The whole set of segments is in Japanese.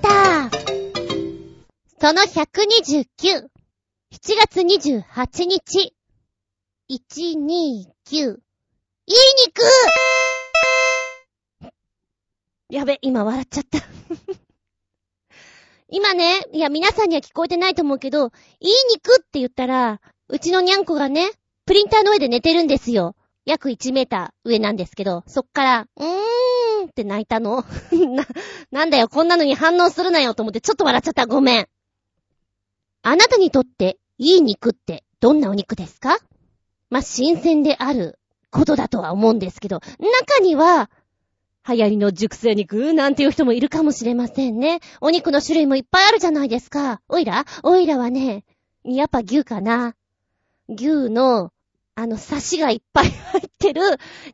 タその129、7月28日、129、いい肉。やべ、今笑っちゃった。今ね、いや皆さんには聞こえてないと思うけど、いい肉って言ったら、うちのにゃんこがね、プリンターの上で寝てるんですよ。約1メーター上なんですけど、そっから、うーんって泣いたの？な、なんだよ、こんなのに反応するなよと思ってちょっと笑っちゃった。ごめん。あなたにとって、いい肉ってどんなお肉ですか？まあ、新鮮であることだとは思うんですけど、中には、流行りの熟成肉なんていう人もいるかもしれませんね。お肉の種類もいっぱいあるじゃないですか。おいら？おいらはね、やっぱ牛かな。牛の、あの、刺しがいっぱい入ってる、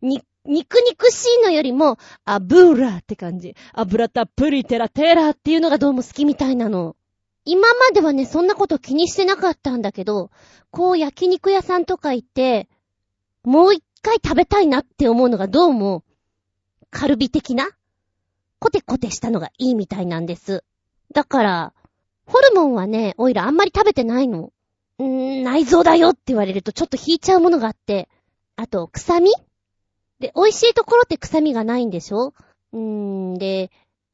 に、肉肉しいのよりも、油って感じ。油たっぷりテラテラっていうのがどうも好きみたいなの。今まではね、そんなこと気にしてなかったんだけど、こう焼肉屋さんとか行って、もう一回食べたいなって思うのがどうも、カルビ的なコテコテしたのがいいみたいなんです。だから、ホルモンはね、オイラあんまり食べてないの。うー、内臓だよって言われるとちょっと引いちゃうものがあって。あと、臭みで、美味しいところって臭みがないんでしょ？うーん、で、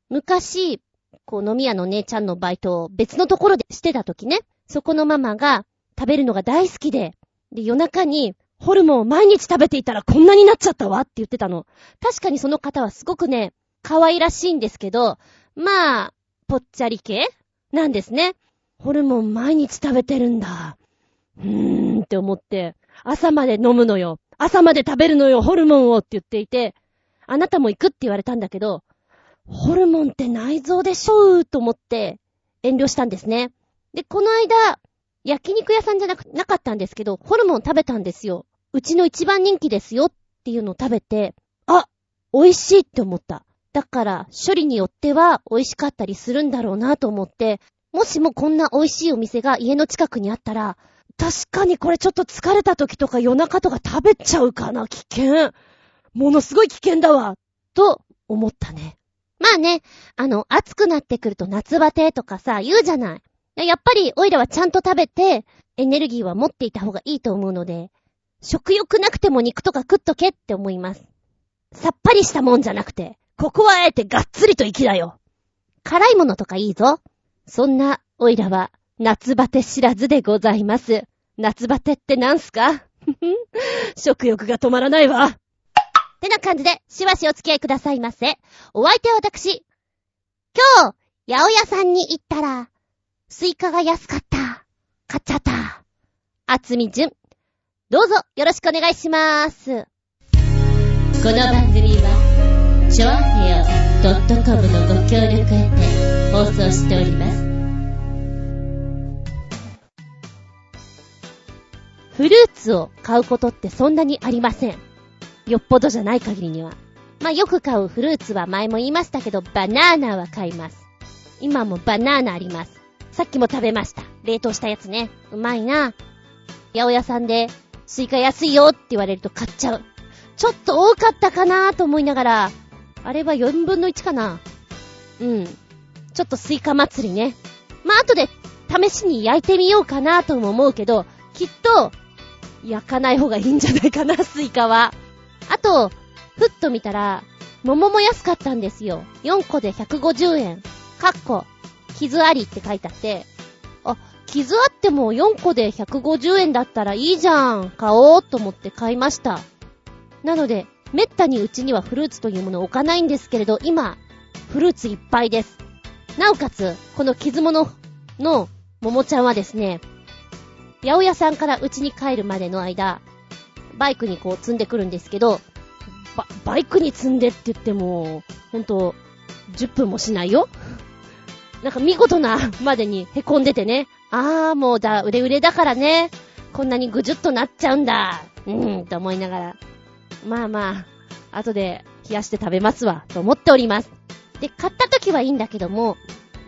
昔、こう飲み屋の姉ちゃんのバイトを別のところでしてた時ね、そこのママが食べるのが大好きで、で、夜中にホルモンを毎日食べていたらこんなになっちゃったわって言ってたの。確かにその方はすごくね、可愛らしいんですけど、まあ、ぽっちゃり系なんですね。ホルモン毎日食べてるんだ。うーんって思って、朝まで飲むのよ。朝まで食べるのよ、ホルモンをって言っていて、あなたも行くって言われたんだけど、ホルモンって内臓でしょうと思って遠慮したんですね。で、この間、焼肉屋さんじゃなく、なかったんですけど、ホルモン食べたんですよ。うちの一番人気ですよっていうのを食べて、あ、美味しいって思った。だから、処理によっては美味しかったりするんだろうなと思って、もしもこんな美味しいお店が家の近くにあったら、確かにこれちょっと疲れた時とか夜中とか食べちゃうかな、危険。ものすごい危険だわ。と思ったね。まあね、あの、暑くなってくると夏バテとかさ、言うじゃない。やっぱり、オイラはちゃんと食べて、エネルギーは持っていた方がいいと思うので、食欲なくても肉とか食っとけって思います。さっぱりしたもんじゃなくて、ここはあえてがっつりと生きだよ。辛いものとかいいぞ。そんな、おいらは、夏バテ知らずでございます。夏バテってなんすか？食欲が止まらないわ。ってな感じで、しばしお付き合いくださいませ。お相手は私。今日、八百屋さんに行ったら、スイカが安かった。買っちゃった。あつみじゅん。どうぞよろしくお願いします。この番組は、ちょあへよ .com のご協力へて放送しております。フルーツを買うことってそんなにありません。よっぽどじゃない限りには。まあ、よく買うフルーツは前も言いましたけど、バナーナは買います。今もバナーナあります。さっきも食べました。冷凍したやつね。うまいな。八百屋さんでスイカ安いよって言われると買っちゃう。ちょっと多かったかなと思いながら、あれは4分の1かな。うん。ちょっとスイカ祭りね。まあ、後で試しに焼いてみようかなとも思うけど、きっと、焼かない方がいいんじゃないかな、スイカは。あと、ふっと見たら、桃も安かったんですよ。4個で150円。かっこ、傷ありって書いてあって、あ傷あっても4個で150円だったらいいじゃん。買おうと思って買いました。なので、めったにうちにはフルーツというものを置かないんですけれど、今、フルーツいっぱいです。なおかつ、この傷物の桃ちゃんはですね、八百屋さんからうちに帰るまでの間、バイクにこう積んでくるんですけど、バ、バイクに積んでって言っても、ほんと、10分もしないよなんか見事なまでに凹んでてね、あーもうだ、熟れ熟れだからね。こんなにぐじゅっとなっちゃうんだ。うん、と思いながら。まあまあ、後で冷やして食べますわ、と思っております。で、買った時はいいんだけども、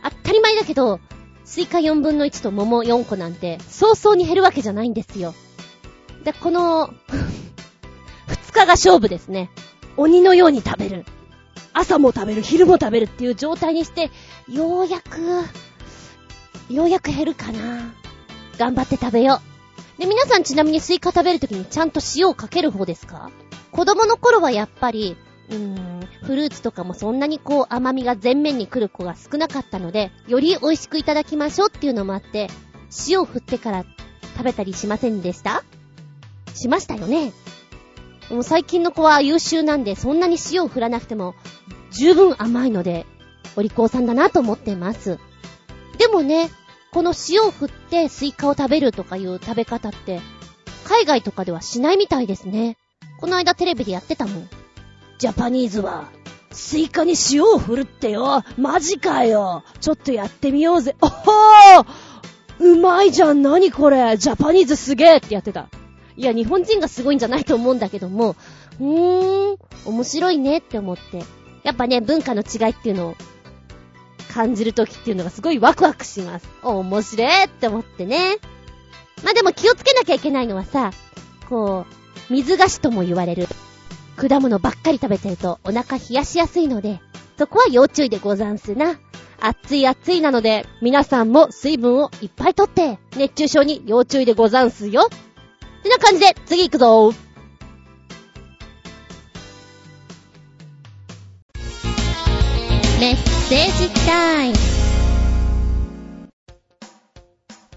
当たり前だけど、スイカ4分の1と桃4個なんて、早々に減るわけじゃないんですよ。で、この 2日が勝負ですね。鬼のように食べる。朝も食べる、昼も食べるっていう状態にして、ようやく、ようやく減るかな。頑張って食べよう。で、皆さんちなみにスイカ食べるときにちゃんと塩をかける方ですか？子供の頃はやっぱり、うーん、フルーツとかもそんなにこう甘みが前面に来る子が少なかったので、より美味しくいただきましょうっていうのもあって、塩を振ってから食べたりしませんでした？しましたよね。もう最近の子は優秀なんで、そんなに塩を振らなくても、十分甘いので、お利口さんだなと思ってます。でもね、この塩を振ってスイカを食べるとかいう食べ方って、海外とかではしないみたいですね。この間テレビでやってたもん。ジャパニーズは、スイカに塩を振るってよ。マジかよ。ちょっとやってみようぜ。おほーうまいじゃん。なにこれ。ジャパニーズすげーってやってた。いや、日本人がすごいんじゃないと思うんだけども、うーん、面白いねって思って。やっぱね、文化の違いっていうのを感じるときっていうのがすごいワクワクします。お面白いって思ってね。まあ、でも気をつけなきゃいけないのはさ、こう、水菓子とも言われる。果物ばっかり食べてるとお腹冷やしやすいので、そこは要注意でござんすな。暑い暑いなので、皆さんも水分をいっぱいとって、熱中症に要注意でござんすよ。ってな感じで、次行くぞメッセージタイム。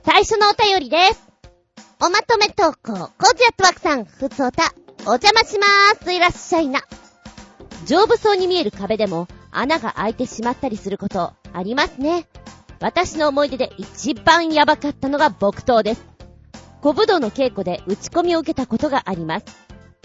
最初のお便りです。おまとめ投稿、コージアットワークさん、ふつおた、お邪魔しまーす。いらっしゃいな。丈夫そうに見える壁でも、穴が開いてしまったりすること、ありますね。私の思い出で一番やばかったのが木刀です。小武道の稽古で打ち込みを受けたことがあります。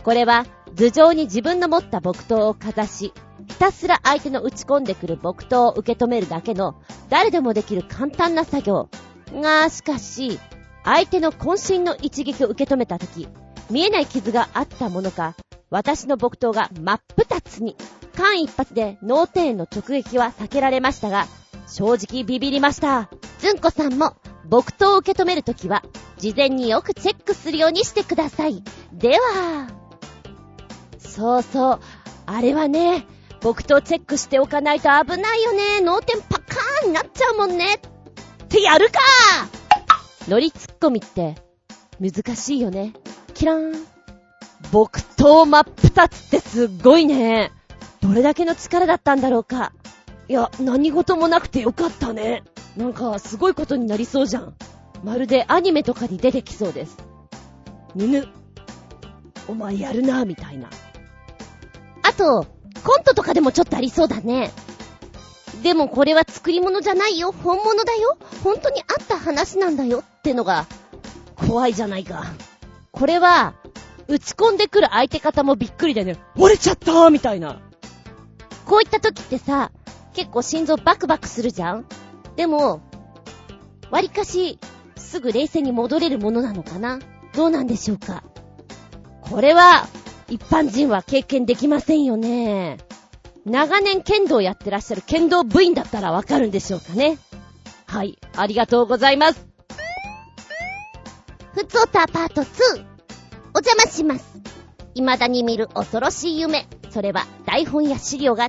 これは頭上に自分の持った木刀をかざし、ひたすら相手の打ち込んでくる木刀を受け止めるだけの誰でもできる簡単な作業。が、しかし、相手の渾身の一撃を受け止めたとき、見えない傷があったものか、私の木刀が真っ二つに、間一髪で脳天炎の直撃は避けられましたが、正直ビビりました。ずんこさんも、木刀を受け止めるときは、事前によくチェックするようにしてください。では、そうそう、あれはね、僕とチェックしておかないと危ないよね。脳天パカーンになっちゃうもんね。ってやるか乗りツッコミって難しいよね。キラーン。木刀真っ二つってすっごいね。どれだけの力だったんだろうか。いや、何事もなくてよかったね。なんか、すごいことになりそうじゃん。まるでアニメとかに出てきそうです。犬。お前やるな、みたいな。あと、コントとかでもちょっとありそうだね。でもこれは作り物じゃないよ。本物だよ。本当にあった話なんだよってのが、怖いじゃないか。これは、打ち込んでくる相手方もびっくりでね、折れちゃったーみたいな。こういった時ってさ、結構心臓バクバクするじゃん？でも、割かし、すぐ冷静に戻れるものなのかな？どうなんでしょうか？これは、一般人は経験できませんよね。長年剣道やってらっしゃる剣道部員だったらわかるんでしょうかね？はい、ありがとうございます。ふつおたパート2。お邪魔します。未だに見る恐ろしい夢。それは台本や資料が違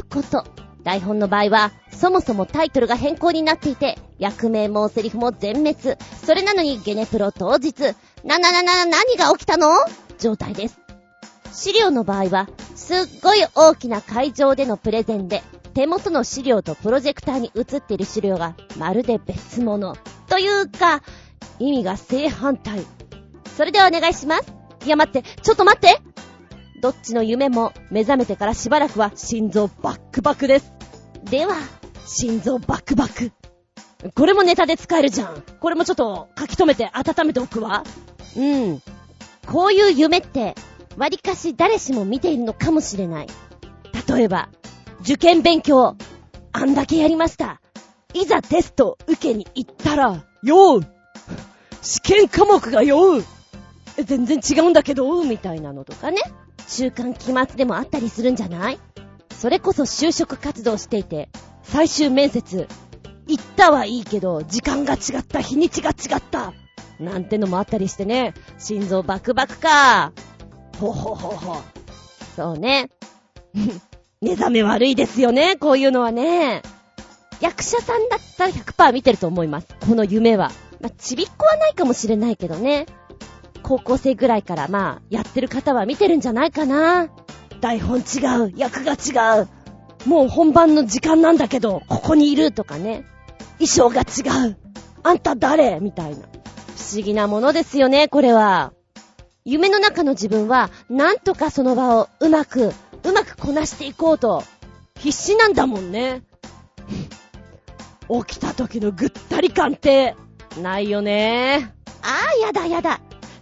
うこと。台本の場合は、そもそもタイトルが変更になっていて、役名もセリフも全滅。それなのにゲネプロ当日、なななな、何が起きたの？状態です。資料の場合は、すっごい大きな会場でのプレゼンで、手元の資料とプロジェクターに映っている資料がまるで別物。というか、意味が正反対。それではお願いします。いや待って、ちょっと待ってどっちの夢も目覚めてからしばらくは心臓バックバクです。では、心臓バックバク。これもネタで使えるじゃん。これもちょっと書き留めて温めておくわ。うん。こういう夢って、割かし誰しも見ているのかもしれない。例えば、受験勉強、あんだけやりました。いざテスト受けに行ったら、よう試験科目がよう全然違うんだけど、みたいなのとかね。週刊期末でもあったりするんじゃない？それこそ就職活動していて、最終面接、行ったはいいけど、時間が違った、日にちが違った。なんてのもあったりしてね、心臓バクバクか。ほほほほ。そうね。目覚め悪いですよね、こういうのはね。役者さんだったら100%見てると思います。この夢は。まあ、ちびっこはないかもしれないけどね。高校生ぐらいからまあ、やってる方は見てるんじゃないかな。台本違う、役が違う。もう本番の時間なんだけど、ここにいるとかね。衣装が違う。あんた誰？みたいな。不思議なものですよね、これは。夢の中の自分は、なんとかその場をうまく、うまくこなしていこうと、必死なんだもんね。起きた時のぐったり感って、ないよね。ああ、やだやだ。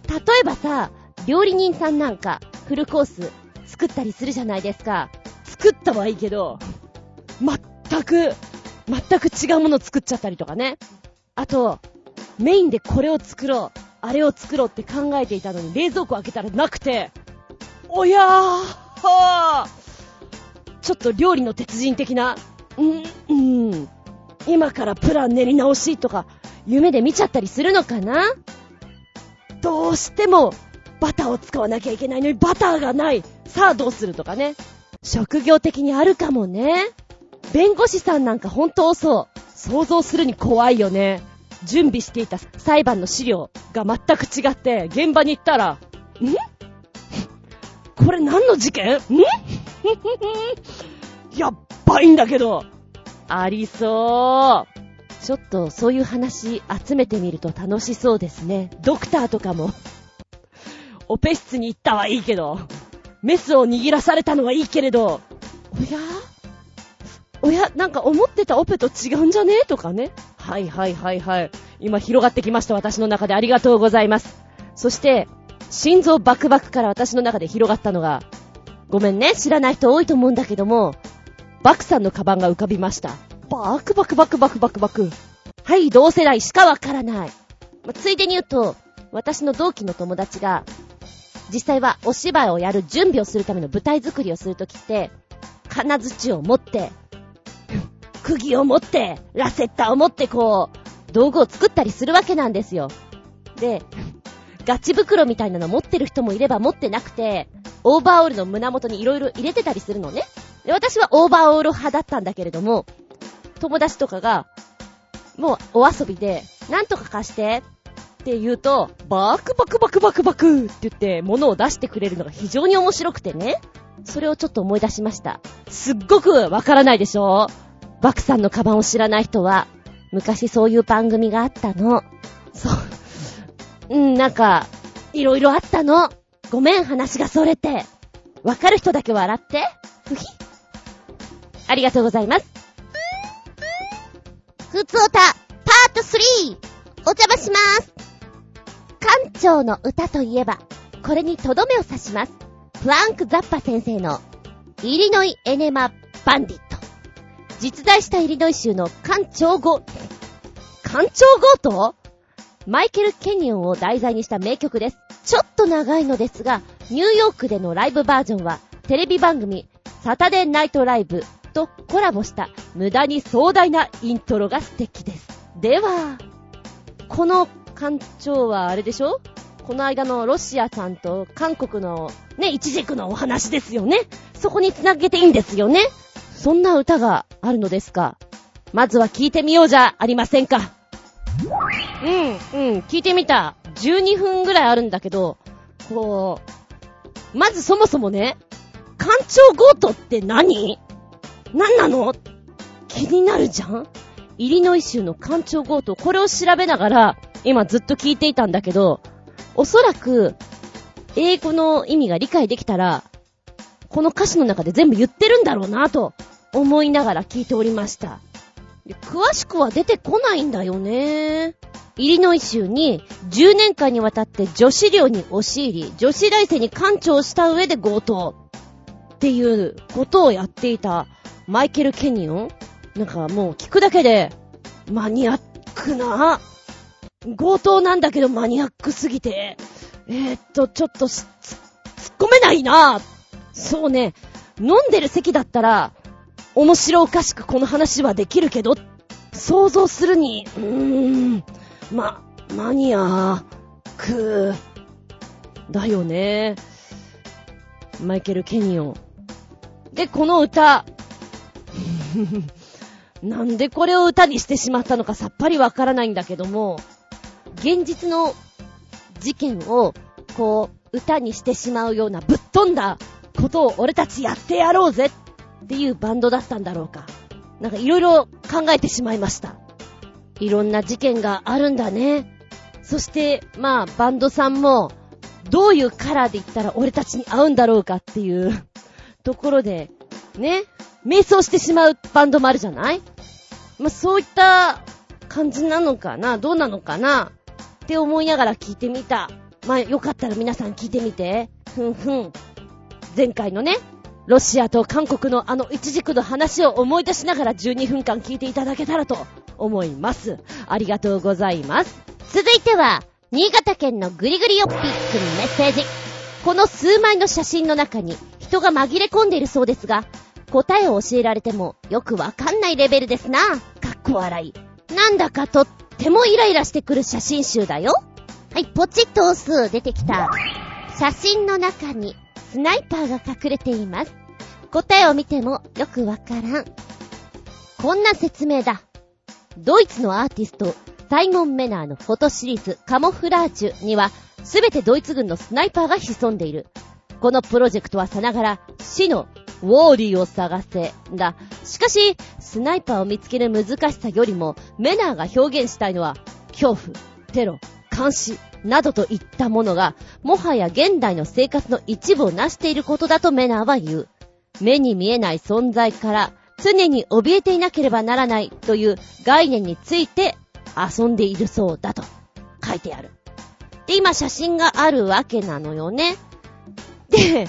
例えばさ、料理人さんなんか、フルコース作ったりするじゃないですか。作ったはいいけど、全く、全く違うもの作っちゃったりとかね。あと、メインでこれを作ろう、あれを作ろうって考えていたのに冷蔵庫開けたらなくて、おやーはーちょっと料理の鉄人的な、ん、うん、今からプラン練り直しとか、夢で見ちゃったりするのかな？どうしても、バターを使わなきゃいけないのにバターがない。さあどうするとかね。職業的にあるかもね。弁護士さんなんか本当そう。想像するに怖いよね。準備していた裁判の資料が全く違って、現場に行ったら、ん？これ何の事件？ん？やっばいんだけど。ありそう。ちょっとそういう話集めてみると楽しそうですね。ドクターとかも。オペ室に行ったはいいけど、メスを握らされたのはいいけれど、おや？おや、なんか思ってたオペと違うんじゃね？とかね。はいはいはいはい。今広がってきました、私の中で。ありがとうございます。そして、心臓バクバクから私の中で広がったのが、ごめんね、知らない人多いと思うんだけども、バクさんのカバンが浮かびました。バクバクバクバクバクバク。はい、同世代しかわからない。まついでに言うと、私の同期の友達が、実際はお芝居をやる準備をするための舞台作りをするときって、金槌を持って、釘を持って、ラセッターを持ってこう、道具を作ったりするわけなんですよ。で、ガチ袋みたいなの持ってる人もいれば持ってなくて、オーバーオールの胸元に色々入れてたりするのね。私はオーバーオール派だったんだけれども、友達とかが、もうお遊びで、なんとか貸してって言うと、バクバクバクバクバクって言って物を出してくれるのが非常に面白くてね。それをちょっと思い出しました。すっごくわからないでしょ？バクさんのカバンを知らない人は、昔そういう番組があったの。そう。うん、なんか、いろいろあったの。ごめん、話がそれて。わかる人だけ笑って。ふひ。ありがとうございます。ふつおた、パート 3! お邪魔します。館長の歌といえば、これにとどめを刺します。フランク・ザッパ先生の、イリノイ・エネマ・バンディット。実在したイリノイ州の館長語、館長強盗マイケル・ケニオンを題材にした名曲です。ちょっと長いのですが、ニューヨークでのライブバージョンは、テレビ番組、サタデーナイトライブとコラボした無駄に壮大なイントロが素敵です。では、この館長はあれでしょ？この間のロシアさんと韓国のね、一軸のお話ですよね？そこに繋げていいんですよね？そんな歌があるのですか？まずは聞いてみようじゃありませんか。うん、うん、聞いてみた。12分ぐらいあるんだけど、こう、まずそもそもね、館長ゴートって何？何なの？気になるじゃん？イリノイ州の館長強盗、これを調べながら、今ずっと聞いていたんだけど、おそらく、英語の意味が理解できたら、この歌詞の中で全部言ってるんだろうなと思いながら聞いておりました。詳しくは出てこないんだよね。イリノイ州に10年間にわたって女子寮に押し入り、女子大生に館長した上で強盗っていうことをやっていたマイケル・ケニオンなんかもう聞くだけで、マニアックな、強盗なんだけどマニアックすぎて、えー、っと、ちょっと突っ込めないなそうね、飲んでる席だったら、面白おかしくこの話はできるけど、想像するに、うーん、ま、マニアック、だよね。マイケル・ケニオン。で、この歌、なんでこれを歌にしてしまったのかさっぱりわからないんだけども、現実の事件を、こう、歌にしてしまうようなぶっ飛んだことを俺たちやってやろうぜっていうバンドだったんだろうか。なんかいろいろ考えてしまいました。いろんな事件があるんだね。そして、まあ、バンドさんも、どういうカラーで言ったら俺たちに合うんだろうかっていうところで、ね、瞑想してしまうバンドもあるじゃない？まあ、そういった感じなのかな？どうなのかな？って思いながら聞いてみた。まあ、よかったら皆さん聞いてみて。ふんふん。前回のね、ロシアと韓国のあの一軸の話を思い出しながら12分間聞いていただけたらと思います。ありがとうございます。続いては、新潟県のぐりぐりよっぴーくんメッセージ。この数枚の写真の中に人が紛れ込んでいるそうですが、答えを教えられてもよくわかんないレベルですな。かっこ笑い。なんだかとってもイライラしてくる写真集だよ。はい、ポチッと押す。出てきた。写真の中にスナイパーが隠れています。答えを見てもよくわからん。こんな説明だ。ドイツのアーティスト、サイモン・メナーのフォトシリーズカモフラージュには、すべてドイツ軍のスナイパーが潜んでいる。このプロジェクトはさながら死のウォーリーを探せ、だ。しかし、スナイパーを見つける難しさよりも、メナーが表現したいのは、恐怖、テロ、監視、などといったものが、もはや現代の生活の一部を成していることだとメナーは言う。目に見えない存在から、常に怯えていなければならないという概念について遊んでいるそうだと書いてある。で、今写真があるわけなのよね。で、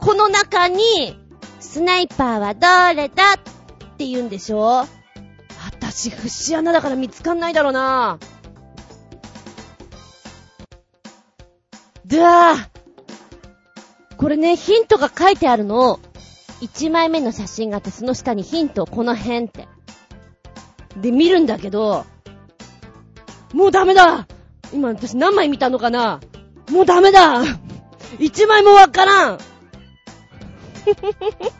この中に、スナイパーはどれだって言うんでしょ？私、節穴だから見つかんないだろうな。でわこれね、ヒントが書いてあるの、1枚目の写真があって、その下にヒント、この辺って。で、見るんだけど、もうダメだ今私何枚見たのかな？もうダメだ !1 枚もわからん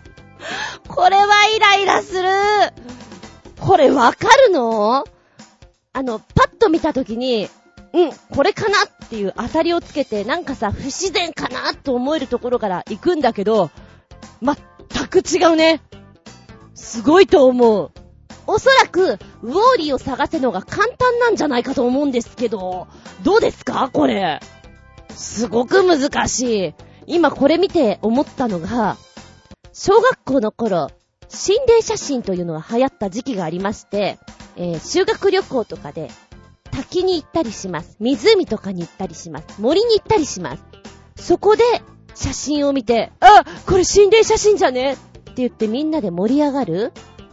これはイライラするこれわかるの？あの、パッと見たときに、うん、これかなっていう当たりをつけて、なんかさ、不自然かなと思えるところから行くんだけど、全く違うね。すごいと思う。おそらく、ウォーリーを探せのが簡単なんじゃないかと思うんですけど、どうですか？これ。すごく難しい。今これ見て思ったのが、小学校の頃、心霊写真というのが流行った時期がありまして、えー、修学旅行とかで滝に行ったりします。湖とかに行ったりします。森に行ったりします。そこで写真を見て、あこれ心霊写真じゃね？って言ってみんなで盛り上がる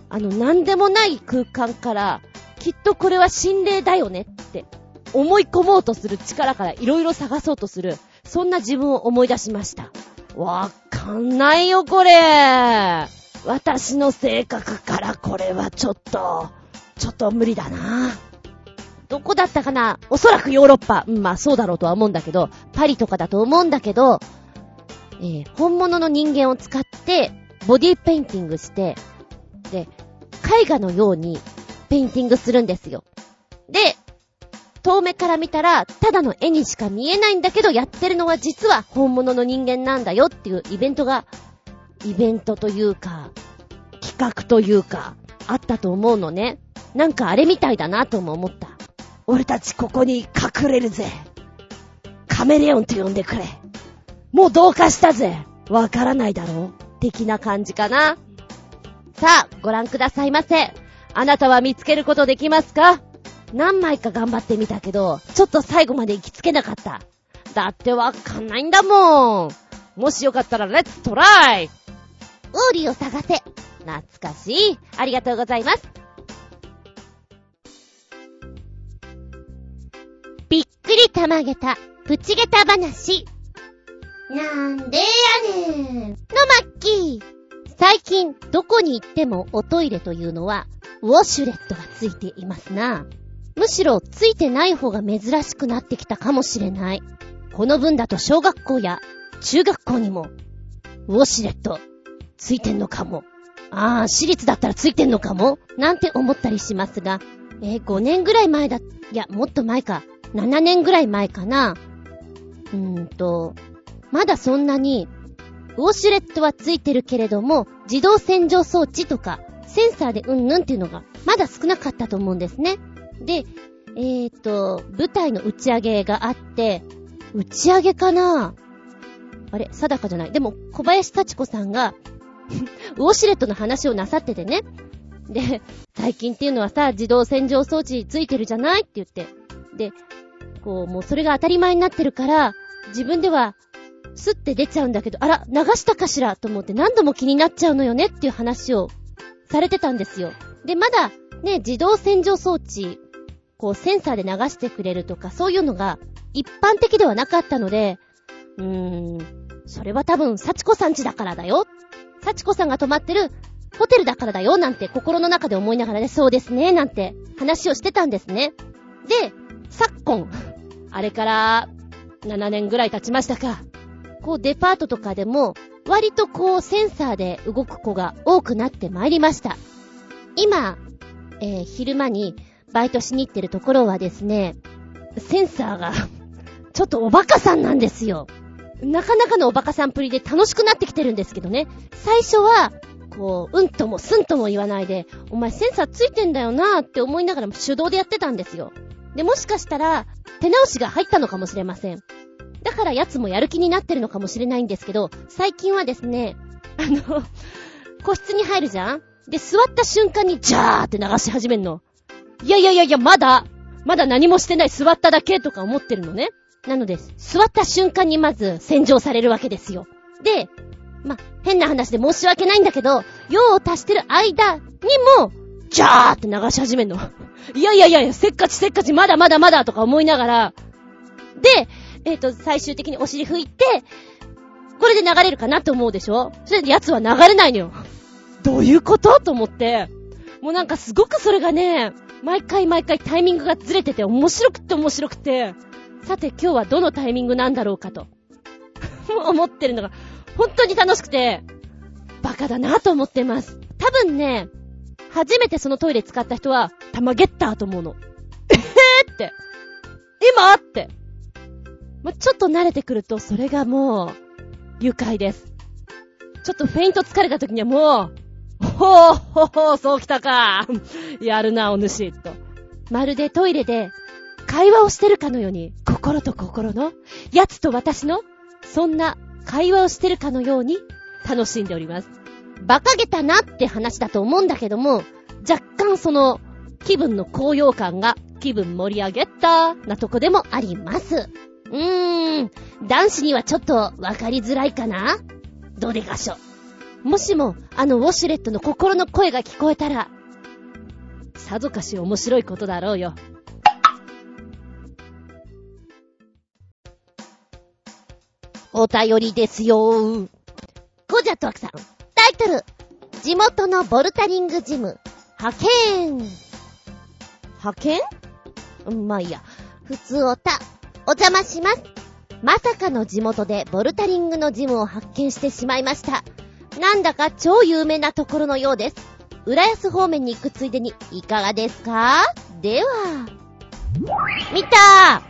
あの、なんでもない空間から、きっとこれは心霊だよね？って思い込もうとする力からいろいろ探そうとする、そんな自分を思い出しました。わかんないよ、これ。私の性格からこれはちょっと、ちょっと無理だな。どこだったかな？おそらくヨーロッパ。うん、まあそうだろうとは思うんだけど、パリとかだと思うんだけど、えー、本物の人間を使って、ボディペインティングして、で、絵画のようにペインティングするんですよ。で、遠目から見たら、ただの絵にしか見えないんだけど、やってるのは実は本物の人間なんだよっていうイベントが、イベントというか、企画というか、あったと思うのね。なんかあれみたいだなとも思った。俺たちここに隠れるぜ。カメレオンと呼んでくれ。もうどうかしたぜ。わからないだろう的な感じかな。さあ、ご覧くださいませ。あなたは見つけることできますか？何枚か頑張ってみたけど、ちょっと最後まで行きつけなかった。だってわかんないんだもん。もしよかったらレッツトライウォーリーを探せ。懐かしい。ありがとうございます。びっくりたまげた、プチゲタ話。なんでやねん。のまっきー。最近、どこに行ってもおトイレというのは、ウォシュレットがついていますな。むしろついてない方が珍しくなってきたかもしれない。この分だと小学校や中学校にも、ウォシュレットついてんのかも。ああ、私立だったらついてんのかもなんて思ったりしますが、えー、5年ぐらい前だ、いや、もっと前か。7年ぐらい前かな。うーんと、まだそんなに、ウォシュレットはついてるけれども、自動洗浄装置とか、センサーでうんぬんっていうのが、まだ少なかったと思うんですね。で、えーと、舞台の打ち上げがあって、打ち上げかな？あれ定かじゃない。でも、小林幸子さんが ウォシュレットの話をなさっててね。で、最近っていうのはさ、自動洗浄装置ついてるじゃないって言って。で、こう、もうそれが当たり前になってるから、自分では、スッて出ちゃうんだけど、あら、流したかしら？と思って何度も気になっちゃうのよねっていう話をされてたんですよ。で、まだ、ね、自動洗浄装置、こう、センサーで流してくれるとか、そういうのが一般的ではなかったので、うーん、それは多分、幸子さんちだからだよ。幸子さんが泊まってるホテルだからだよ、なんて心の中で思いながらね、そうですね、なんて話をしてたんですね。で、昨今、あれから7年ぐらい経ちましたか。こうデパートとかでも、割とこうセンサーで動く子が多くなってまいりました。今、えー、昼間にバイトしに行ってるところはですね、センサーが ちょっとおバカさんなんですよ。なかなかのおバカさんぷりで楽しくなってきてるんですけどね。最初は、こう、うんともすんとも言わないで、お前センサーついてんだよなーって思いながらも手動でやってたんですよ。で、もしかしたら、手直しが入ったのかもしれません。だから奴もやる気になってるのかもしれないんですけど、最近はですね、あの、個室に入るじゃん？で、座った瞬間にジャーって流し始めんの。いやいやいやいや、まだ、まだ何もしてない座っただけとか思ってるのね。なので、座った瞬間にまず洗浄されるわけですよ。で、ま、変な話で申し訳ないんだけど、用を足してる間にも、ジャーって流し始めんの。いやいやいやいや、せっかちせっかち、まだまだまだとか思いながら、で、えっ、ー、と、最終的にお尻拭いて、これで流れるかなって思うでしょ？それで奴は流れないのよ。どういうこと？と思って、もうなんかすごくそれがね、毎回毎回タイミングがずれてて面白くって面白くて、さて今日はどのタイミングなんだろうかと、思ってるのが、本当に楽しくて、バカだなと思ってます。多分ね、初めてそのトイレ使った人は、たまゲッターと思うの。えぇーって。今って。ま、ちょっと慣れてくると、それがもう、愉快です。ちょっとフェイント疲れた時にはもう、ほう、ほうほう、そうきたか。やるな、お主、と。まるでトイレで、会話をしてるかのように、心と心の、奴と私の、そんな会話をしてるかのように、楽しんでおります。馬鹿げたなって話だと思うんだけども、若干その、気分の高揚感が、気分盛り上げた、なとこでもあります。うーん、男子にはちょっとわかりづらいかなどれがしょ。もしも、あのウォシュレットの心の声が聞こえたら、さぞかし面白いことだろうよ。お便りですよー。ゴジャットワクさん。タイトル。地元のボルタリングジム。派遣。派遣？うん、まあいいや。普通おた。お邪魔します。まさかの地元でボルタリングのジムを発見してしまいました。なんだか超有名なところのようです。浦安方面に行くついでにいかがですか？では。見た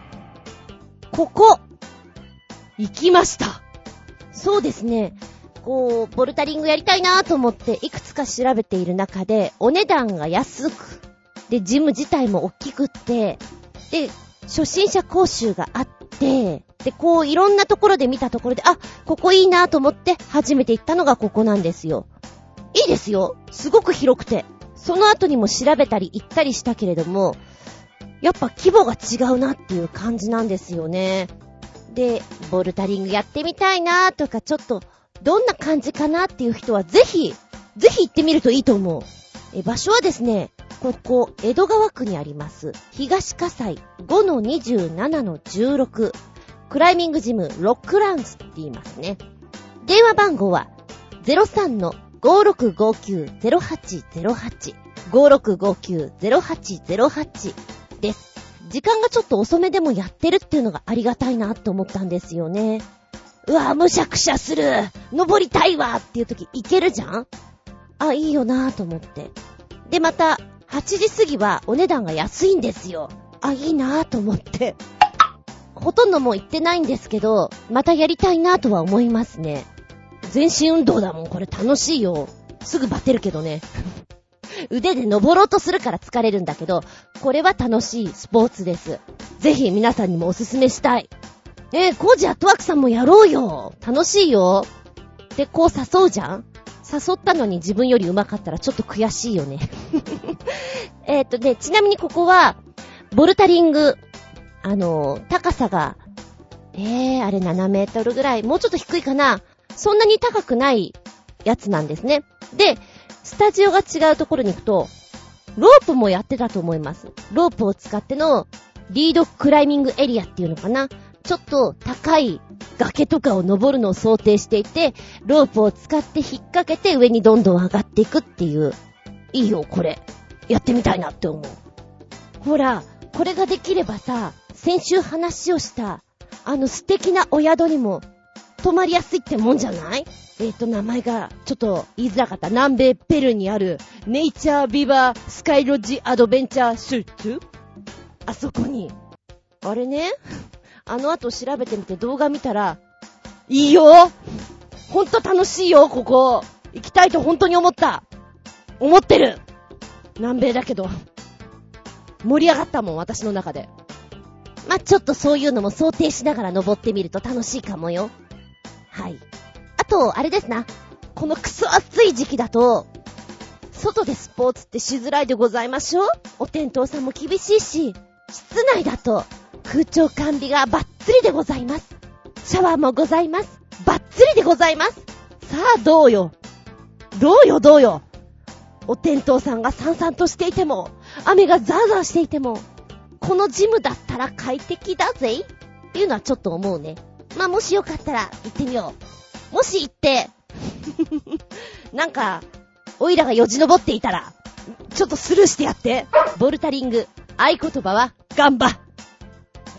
ここ行きました。そうですね。こう、ボルタリングやりたいなと思っていくつか調べている中で、お値段が安く、で、ジム自体も大きくって、で、初心者講習があって、で、こう、いろんなところで見たところで、あ、ここいいなと思って初めて行ったのがここなんですよ。いいですよ。すごく広くて。その後にも調べたり行ったりしたけれども、やっぱ規模が違うなっていう感じなんですよね。で、ボルタリングやってみたいなとか、ちょっと、どんな感じかなっていう人は、ぜひ、ぜひ行ってみるといいと思う。え、場所はですね、ここ、江戸川区にあります、東火災5-27-16、クライミングジム、ロックランスって言いますね。電話番号は、03-5659-0808、5659-0808です。時間がちょっと遅めでもやってるっていうのがありがたいなって思ったんですよね。うわ、むしゃくしゃする登りたいわっていう時行けるじゃん？あ、いいよなぁと思って。で、また、8時過ぎはお値段が安いんですよ。あ、いいなぁと思って。ほとんどもう行ってないんですけど、またやりたいなぁとは思いますね。全身運動だもん、これ楽しいよ。すぐバテるけどね。腕で登ろうとするから疲れるんだけど、これは楽しいスポーツです。ぜひ皆さんにもおすすめしたい。え、コージアットワークさんもやろうよ。楽しいよ。で、こう誘うじゃん誘ったのに自分より上手かったらちょっと悔しいよね。えっとね、ちなみにここは、ボルタリング、あの、高さが、えー、あれ7メートルぐらい、もうちょっと低いかな。そんなに高くないやつなんですね。で、スタジオが違うところに行くと、ロープもやってたと思います。ロープを使ってのリードクライミングエリアっていうのかな。ちょっと高い崖とかを登るのを想定していて、ロープを使って引っ掛けて上にどんどん上がっていくっていう。いいよ、これ。やってみたいなって思う。ほら、これができればさ、先週話をした、あの素敵なお宿にも泊まりやすいってもんじゃない？えっ、ー、と、名前がちょっと言いづらかった。南米ペルーにあるネイチャービバースカイロッジアドベンチャーシュートあそこに。あれね、あの後調べてみて動画見たら、いいよほんと楽しいよ、ここ。行きたいと本当に思った。思ってる南米だけど。盛り上がったもん、私の中で。まちょっとそういうのも想定しながら登ってみると楽しいかもよ。はい。あと、あれですな。このクソ暑い時期だと、外でスポーツってしづらいでございましょ？うお天道さんも厳しいし、室内だと空調管理がバッツリでございます。シャワーもございます。バッツリでございます。さあ、どうよ。どうよ、どうよ。お天道さんがさんさんとしていても、雨がザーザーしていても、このジムだったら快適だぜっていうのはちょっと思うね。まあ、もしよかったら行ってみよう。もし行って、なんか、オイラがよじ登っていたら、ちょっとスルーしてやって。ボルタリング、合言葉は、ガンバ。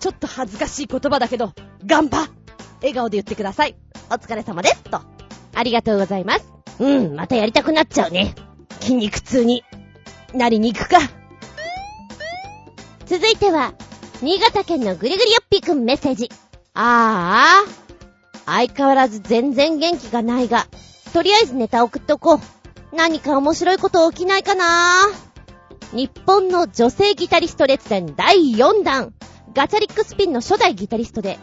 ちょっと恥ずかしい言葉だけど、ガンバ。笑顔で言ってください。お疲れ様です。と。ありがとうございます。うん、またやりたくなっちゃうね。筋肉痛になりに行くか。続いては、新潟県のぐりぐりよっぴーくんメッセージ。あーあ、相変わらず全然元気がないが、とりあえずネタ送っとこう。何か面白いこと起きないかな日本の女性ギタリスト列伝第4弾。ガチャリックスピンの初代ギタリストで、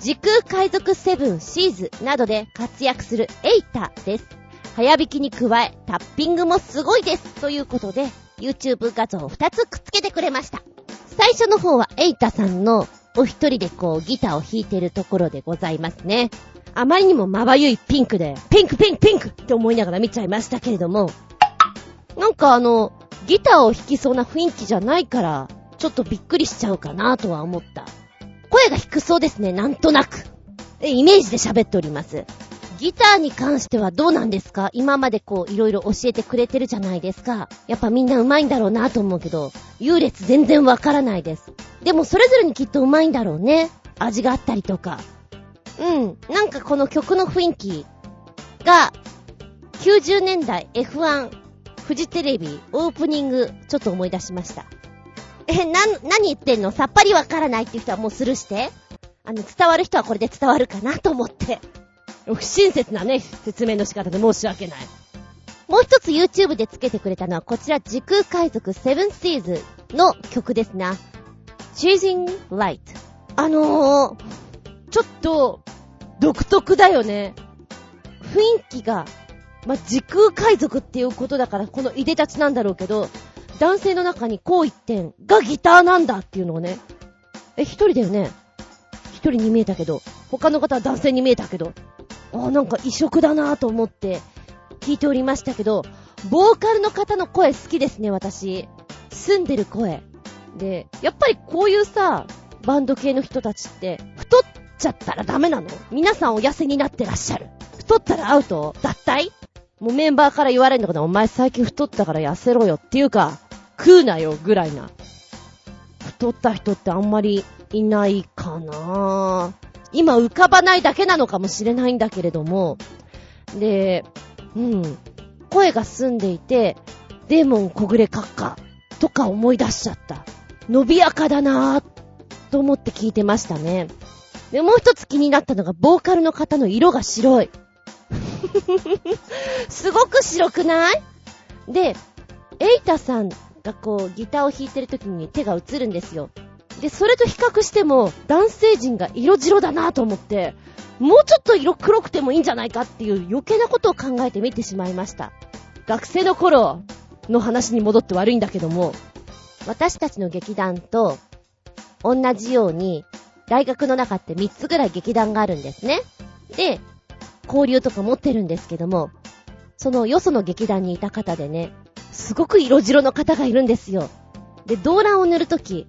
時空海賊セブンシーズなどで活躍するエイタです。早弾きに加え、タッピングもすごいです。ということで、YouTube 画像を2つくっつけてくれました。最初の方はエイタさんのお一人でこうギターを弾いてるところでございますね。あまりにもまばゆいピンクで、ピンクピンクピンクって思いながら見ちゃいましたけれども、なんかあの、ギターを弾きそうな雰囲気じゃないから、ちょっとびっくりしちゃうかなとは思った。声が低そうですね、なんとなく。イメージで喋っております。ギターに関してはどうなんですか？今までこう、いろいろ教えてくれてるじゃないですか。やっぱみんな上手いんだろうなと思うけど、優劣全然わからないです。でもそれぞれにきっと上手いんだろうね。味があったりとか。うん。なんかこの曲の雰囲気が、90年代 F1 フジテレビオープニングちょっと思い出しました。え、な、何言ってんの？さっぱりわからないっていう人はもうスルーして。あの、伝わる人はこれで伝わるかなと思って。不親切なね、説明の仕方で申し訳ない。もう一つ YouTube でつけてくれたのはこちら時空海賊セブンシーズの曲ですな。Choosing Light。あのー、ちょっと、独特だよね。雰囲気が、ま時空海賊っていうことだからこのいでたちなんだろうけど、男性の中にこう一点がギターなんだっていうのをね。え、一人だよね？一人に見えたけど、他の方は男性に見えたけど、あ、なんか異色だなぁと思って聞いておりましたけど、ボーカルの方の声好きですね、私。住んでる声。で、やっぱりこういうさ、バンド系の人たちって、太っちゃったらダメなの？皆さんお痩せになってらっしゃる。太ったらアウト？脱退？もうメンバーから言われるのかな？お前最近太ったから痩せろよっていうか、食うなよぐらいな。太った人ってあんまりいないかな今浮かばないだけなのかもしれないんだけれども、で、うん、声が澄んでいて、デーモン小暮閣下とか思い出しちゃった。伸びやかだなぁ、と思って聞いてましたね。で、もう一つ気になったのが、ボーカルの方の色が白い。すごく白くない？で、エイタさんがこう、ギターを弾いてる時に手が映るんですよ。で、それと比較しても、男性陣が色白だなと思って、もうちょっと色黒くてもいいんじゃないかっていう余計なことを考えてみてしまいました。学生の頃の話に戻って悪いんだけども、私たちの劇団と同じように、大学の中って3つぐらい劇団があるんですね。で、交流とか持ってるんですけども、そのよその劇団にいた方でね、すごく色白の方がいるんですよ。で、動乱を塗るとき、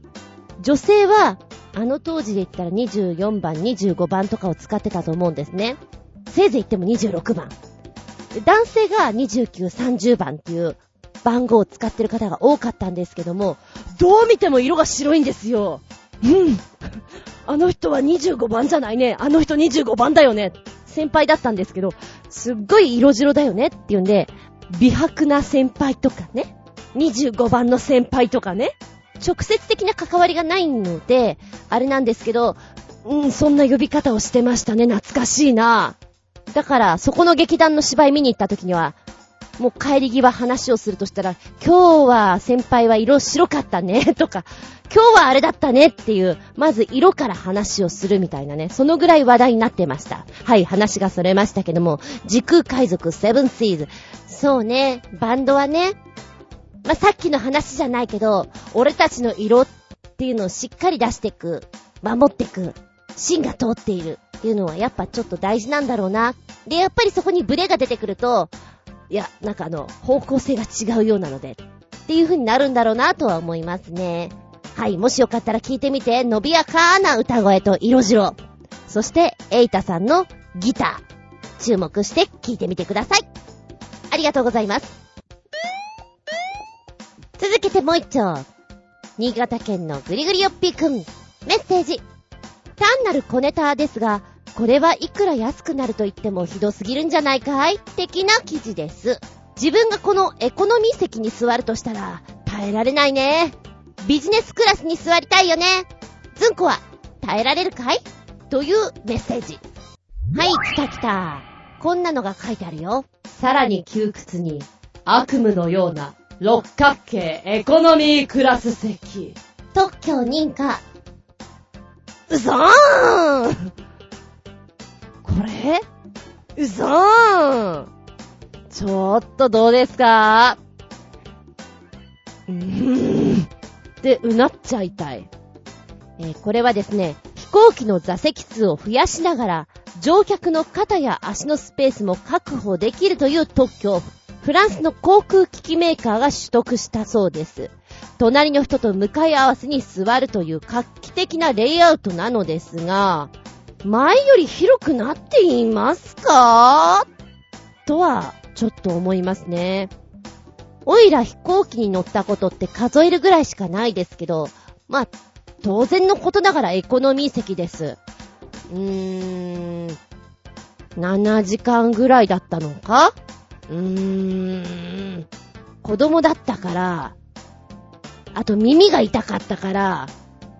女性は、あの当時で言ったら24番、25番とかを使ってたと思うんですね。せいぜい言っても26番。男性が29、30番っていう番号を使ってる方が多かったんですけども、どう見ても色が白いんですよ。うん。あの人は25番じゃないね。あの人25番だよね。先輩だったんですけど、すっごい色白だよねっていうんで、美白な先輩とかね。25番の先輩とかね。直接的な関わりがないので、あれなんですけど、うん、そんな呼び方をしてましたね。懐かしいな。だから、そこの劇団の芝居見に行った時には、もう帰り際話をするとしたら、今日は先輩は色白かったね、とか、今日はあれだったねっていう、まず色から話をするみたいなね、そのぐらい話題になってました。はい、話がそれましたけども、時空海賊セブンシーズ。そうね、バンドはね、まあ、さっきの話じゃないけど、俺たちの色っていうのをしっかり出していく、守っていく、芯が通っているっていうのはやっぱちょっと大事なんだろうな。で、やっぱりそこにブレが出てくると、いや、なんかあの、方向性が違うようなので、っていう風になるんだろうなとは思いますね。はい、もしよかったら聞いてみて、伸びやかな歌声と色白。そして、エイタさんのギター。注目して聞いてみてください。ありがとうございます。続けてもう一丁。新潟県のぐりぐりよっぴーくん。メッセージ。単なる小ネタですが、これはいくら安くなると言ってもひどすぎるんじゃないかい？的な記事です。自分がこのエコノミー席に座るとしたら、耐えられないね。ビジネスクラスに座りたいよね。ずんこは、耐えられるかい？というメッセージ。はい、来た来た。こんなのが書いてあるよ。さらに窮屈に、悪夢のような六角形エコノミークラス席。特許認可。うそーんこれ？うそーんちょっとどうですか？うーん。ってうなっちゃいたい。えー、これはですね、飛行機の座席数を増やしながら、乗客の肩や足のスペースも確保できるという特許をフランスの航空機器メーカーが取得したそうです。隣の人と向かい合わせに座るという画期的なレイアウトなのですが、前より広くなっていますか？とは、ちょっと思いますね。おいら飛行機に乗ったことって数えるぐらいしかないですけど、まあ、当然のことながらエコノミー席です。うーん、7時間ぐらいだったのか？うーん、子供だったから、あと耳が痛かったから、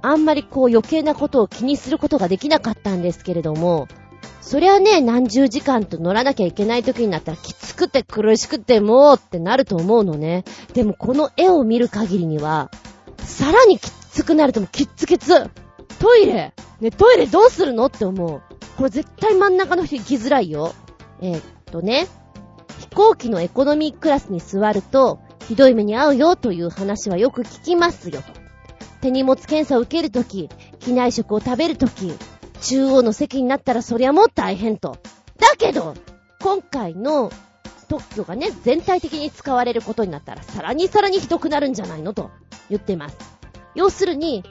あんまりこう余計なことを気にすることができなかったんですけれども、そりゃね、何十時間と乗らなきゃいけない時になったらきつくて苦しくてもうってなると思うのね。でもこの絵を見る限りには、さらにきつくなるともきっつきつ。トイレね、トイレどうするのって思う。これ絶対真ん中の人行きづらいよ。えー、っとね、飛行機のエコノミークラスに座ると、ひどい目に遭うよという話はよく聞きますよと。手荷物検査を受けるとき、機内食を食べるとき、中央の席になったらそりゃもう大変と。だけど、今回の特許がね、全体的に使われることになったら、さらにさらにひどくなるんじゃないのと言ってます。要するに、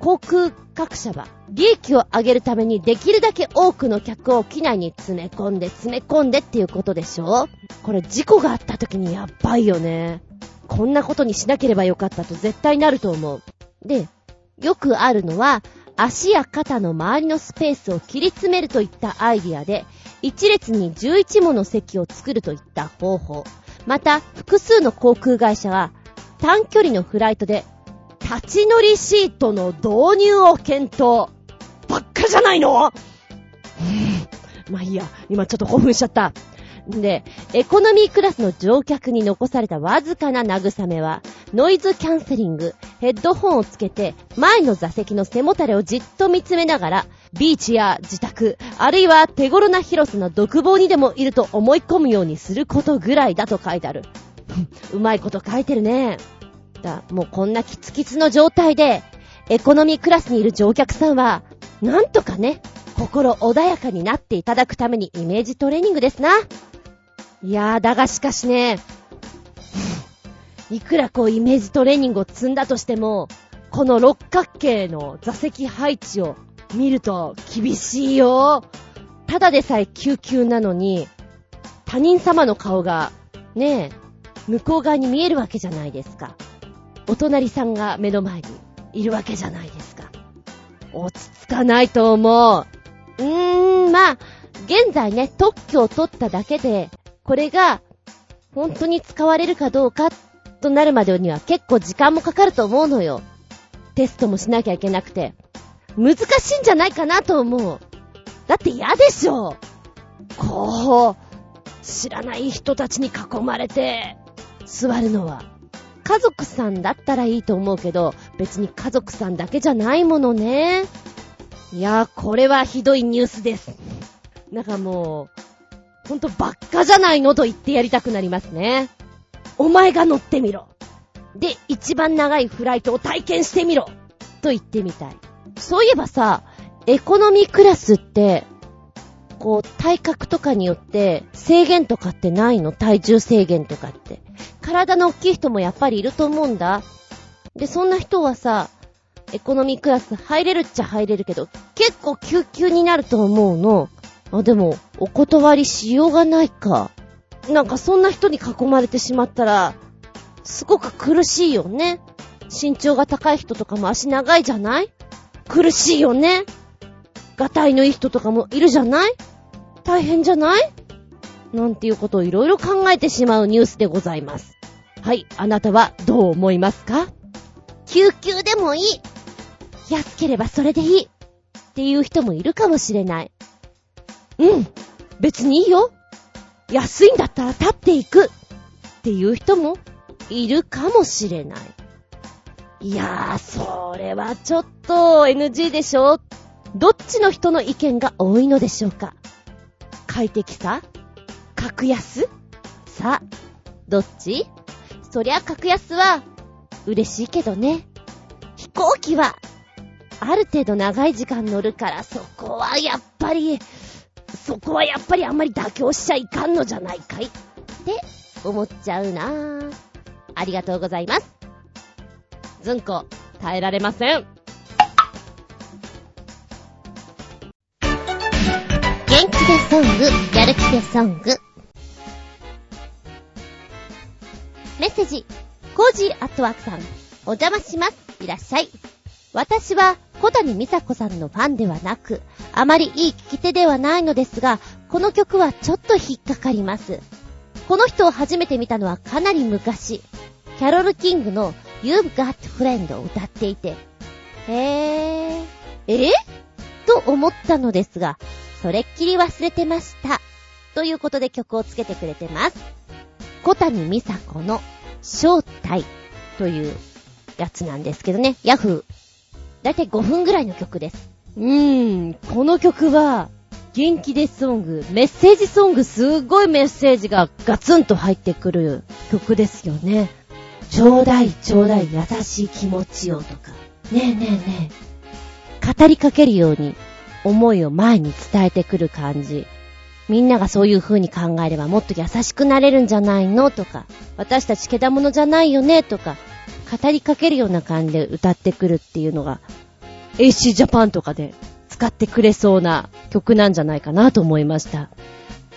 航空各社は利益を上げるためにできるだけ多くの客を機内に詰め込んで詰め込んでっていうことでしょ？これ事故があった時にやばいよね。こんなことにしなければよかったと絶対なると思う。で、よくあるのは、足や肩の周りのスペースを切り詰めるといったアイディアで、一列に11もの席を作るといった方法。また、複数の航空会社は、短距離のフライトで、立ち乗りシートの導入を検討。ばっかじゃないの？まあいいや、今ちょっと興奮しちゃった。で、エコノミークラスの乗客に残されたわずかな慰めは、ノイズキャンセリング、ヘッドホンをつけて、前の座席の背もたれをじっと見つめながら、ビーチや自宅、あるいは手頃な広さの独房にでもいると思い込むようにすることぐらいだと書いてある。うまいこと書いてるね。だ、もうこんなキツキツの状態で、エコノミークラスにいる乗客さんは、なんとかね、心穏やかになっていただくためにイメージトレーニングですな。いやー、だがしかしね、いくらこうイメージトレーニングを積んだとしても、この六角形の座席配置を見ると厳しいよ。ただでさえ救急なのに、他人様の顔が、ねえ、向こう側に見えるわけじゃないですか。お隣さんが目の前にいるわけじゃないですか。落ち着かないと思う。うーん、まあ、現在ね、特許を取っただけで、これが、本当に使われるかどうか、となるまでには結構時間もかかると思うのよ。テストもしなきゃいけなくて。難しいんじゃないかなと思う。だって嫌でしょ。こう、知らない人たちに囲まれて、座るのは。家族さんだったらいいと思うけど、別に家族さんだけじゃないものね。いやー、これはひどいニュースです。なんかもう、ほんとばっかじゃないのと言ってやりたくなりますね。お前が乗ってみろ。で、一番長いフライトを体験してみろ。と言ってみたい。そういえばさ、エコノミークラスって、こう、体格とかによって制限とかってないの？体重制限とかって。体の大きい人もやっぱりいると思うんだ。で、そんな人はさ、エコノミークラス入れるっちゃ入れるけど、結構救急になると思うの。あ、でも、お断りしようがないか。なんかそんな人に囲まれてしまったら、すごく苦しいよね。身長が高い人とかも足長いじゃない？苦しいよね。ガタイのいい人とかもいるじゃない？大変じゃない？なんていうことをいろいろ考えてしまうニュースでございます。はい、あなたはどう思いますか？救急でもいい。安ければそれでいい。っていう人もいるかもしれない。うん。別にいいよ。安いんだったら立っていく。っていう人もいるかもしれない。いやー、それはちょっと NG でしょ？どっちの人の意見が多いのでしょうか？快適さ？格安？さ、どっち？そりゃ格安は嬉しいけどね。飛行機はある程度長い時間乗るから、そこはやっぱり、そこはやっぱりあんまり妥協しちゃいかんのじゃないかいって思っちゃうなぁ。ありがとうございます。ずんこ、耐えられません。元気でソング、やる気でソング。メッセージ、コージーアットワークさん、お邪魔します。いらっしゃい。私は小谷美佐子さんのファンではなく、あまりいい聞き手ではないのですが、この曲はちょっと引っかかります。この人を初めて見たのはかなり昔、キャロル・キングの You've Got Friend を歌っていて、へー、えと思ったのですが、それっきり忘れてました。ということで曲をつけてくれてます。小谷美佐子の正体というやつなんですけどね、ヤフーだいたい5分ぐらいの曲です。うーん、この曲は、元気でソング、メッセージソング、すっごいメッセージがガツンと入ってくる曲ですよね。ちょうだい、ちょうだい、優しい気持ちをとか。ねえねえねえ。語りかけるように、思いを前に伝えてくる感じ。みんながそういう風に考えればもっと優しくなれるんじゃないのとか、私たちけだものじゃないよねとか、語りかけるような感じで歌ってくるっていうのが、AC ジャパンとかで使ってくれそうな曲なんじゃないかなと思いました。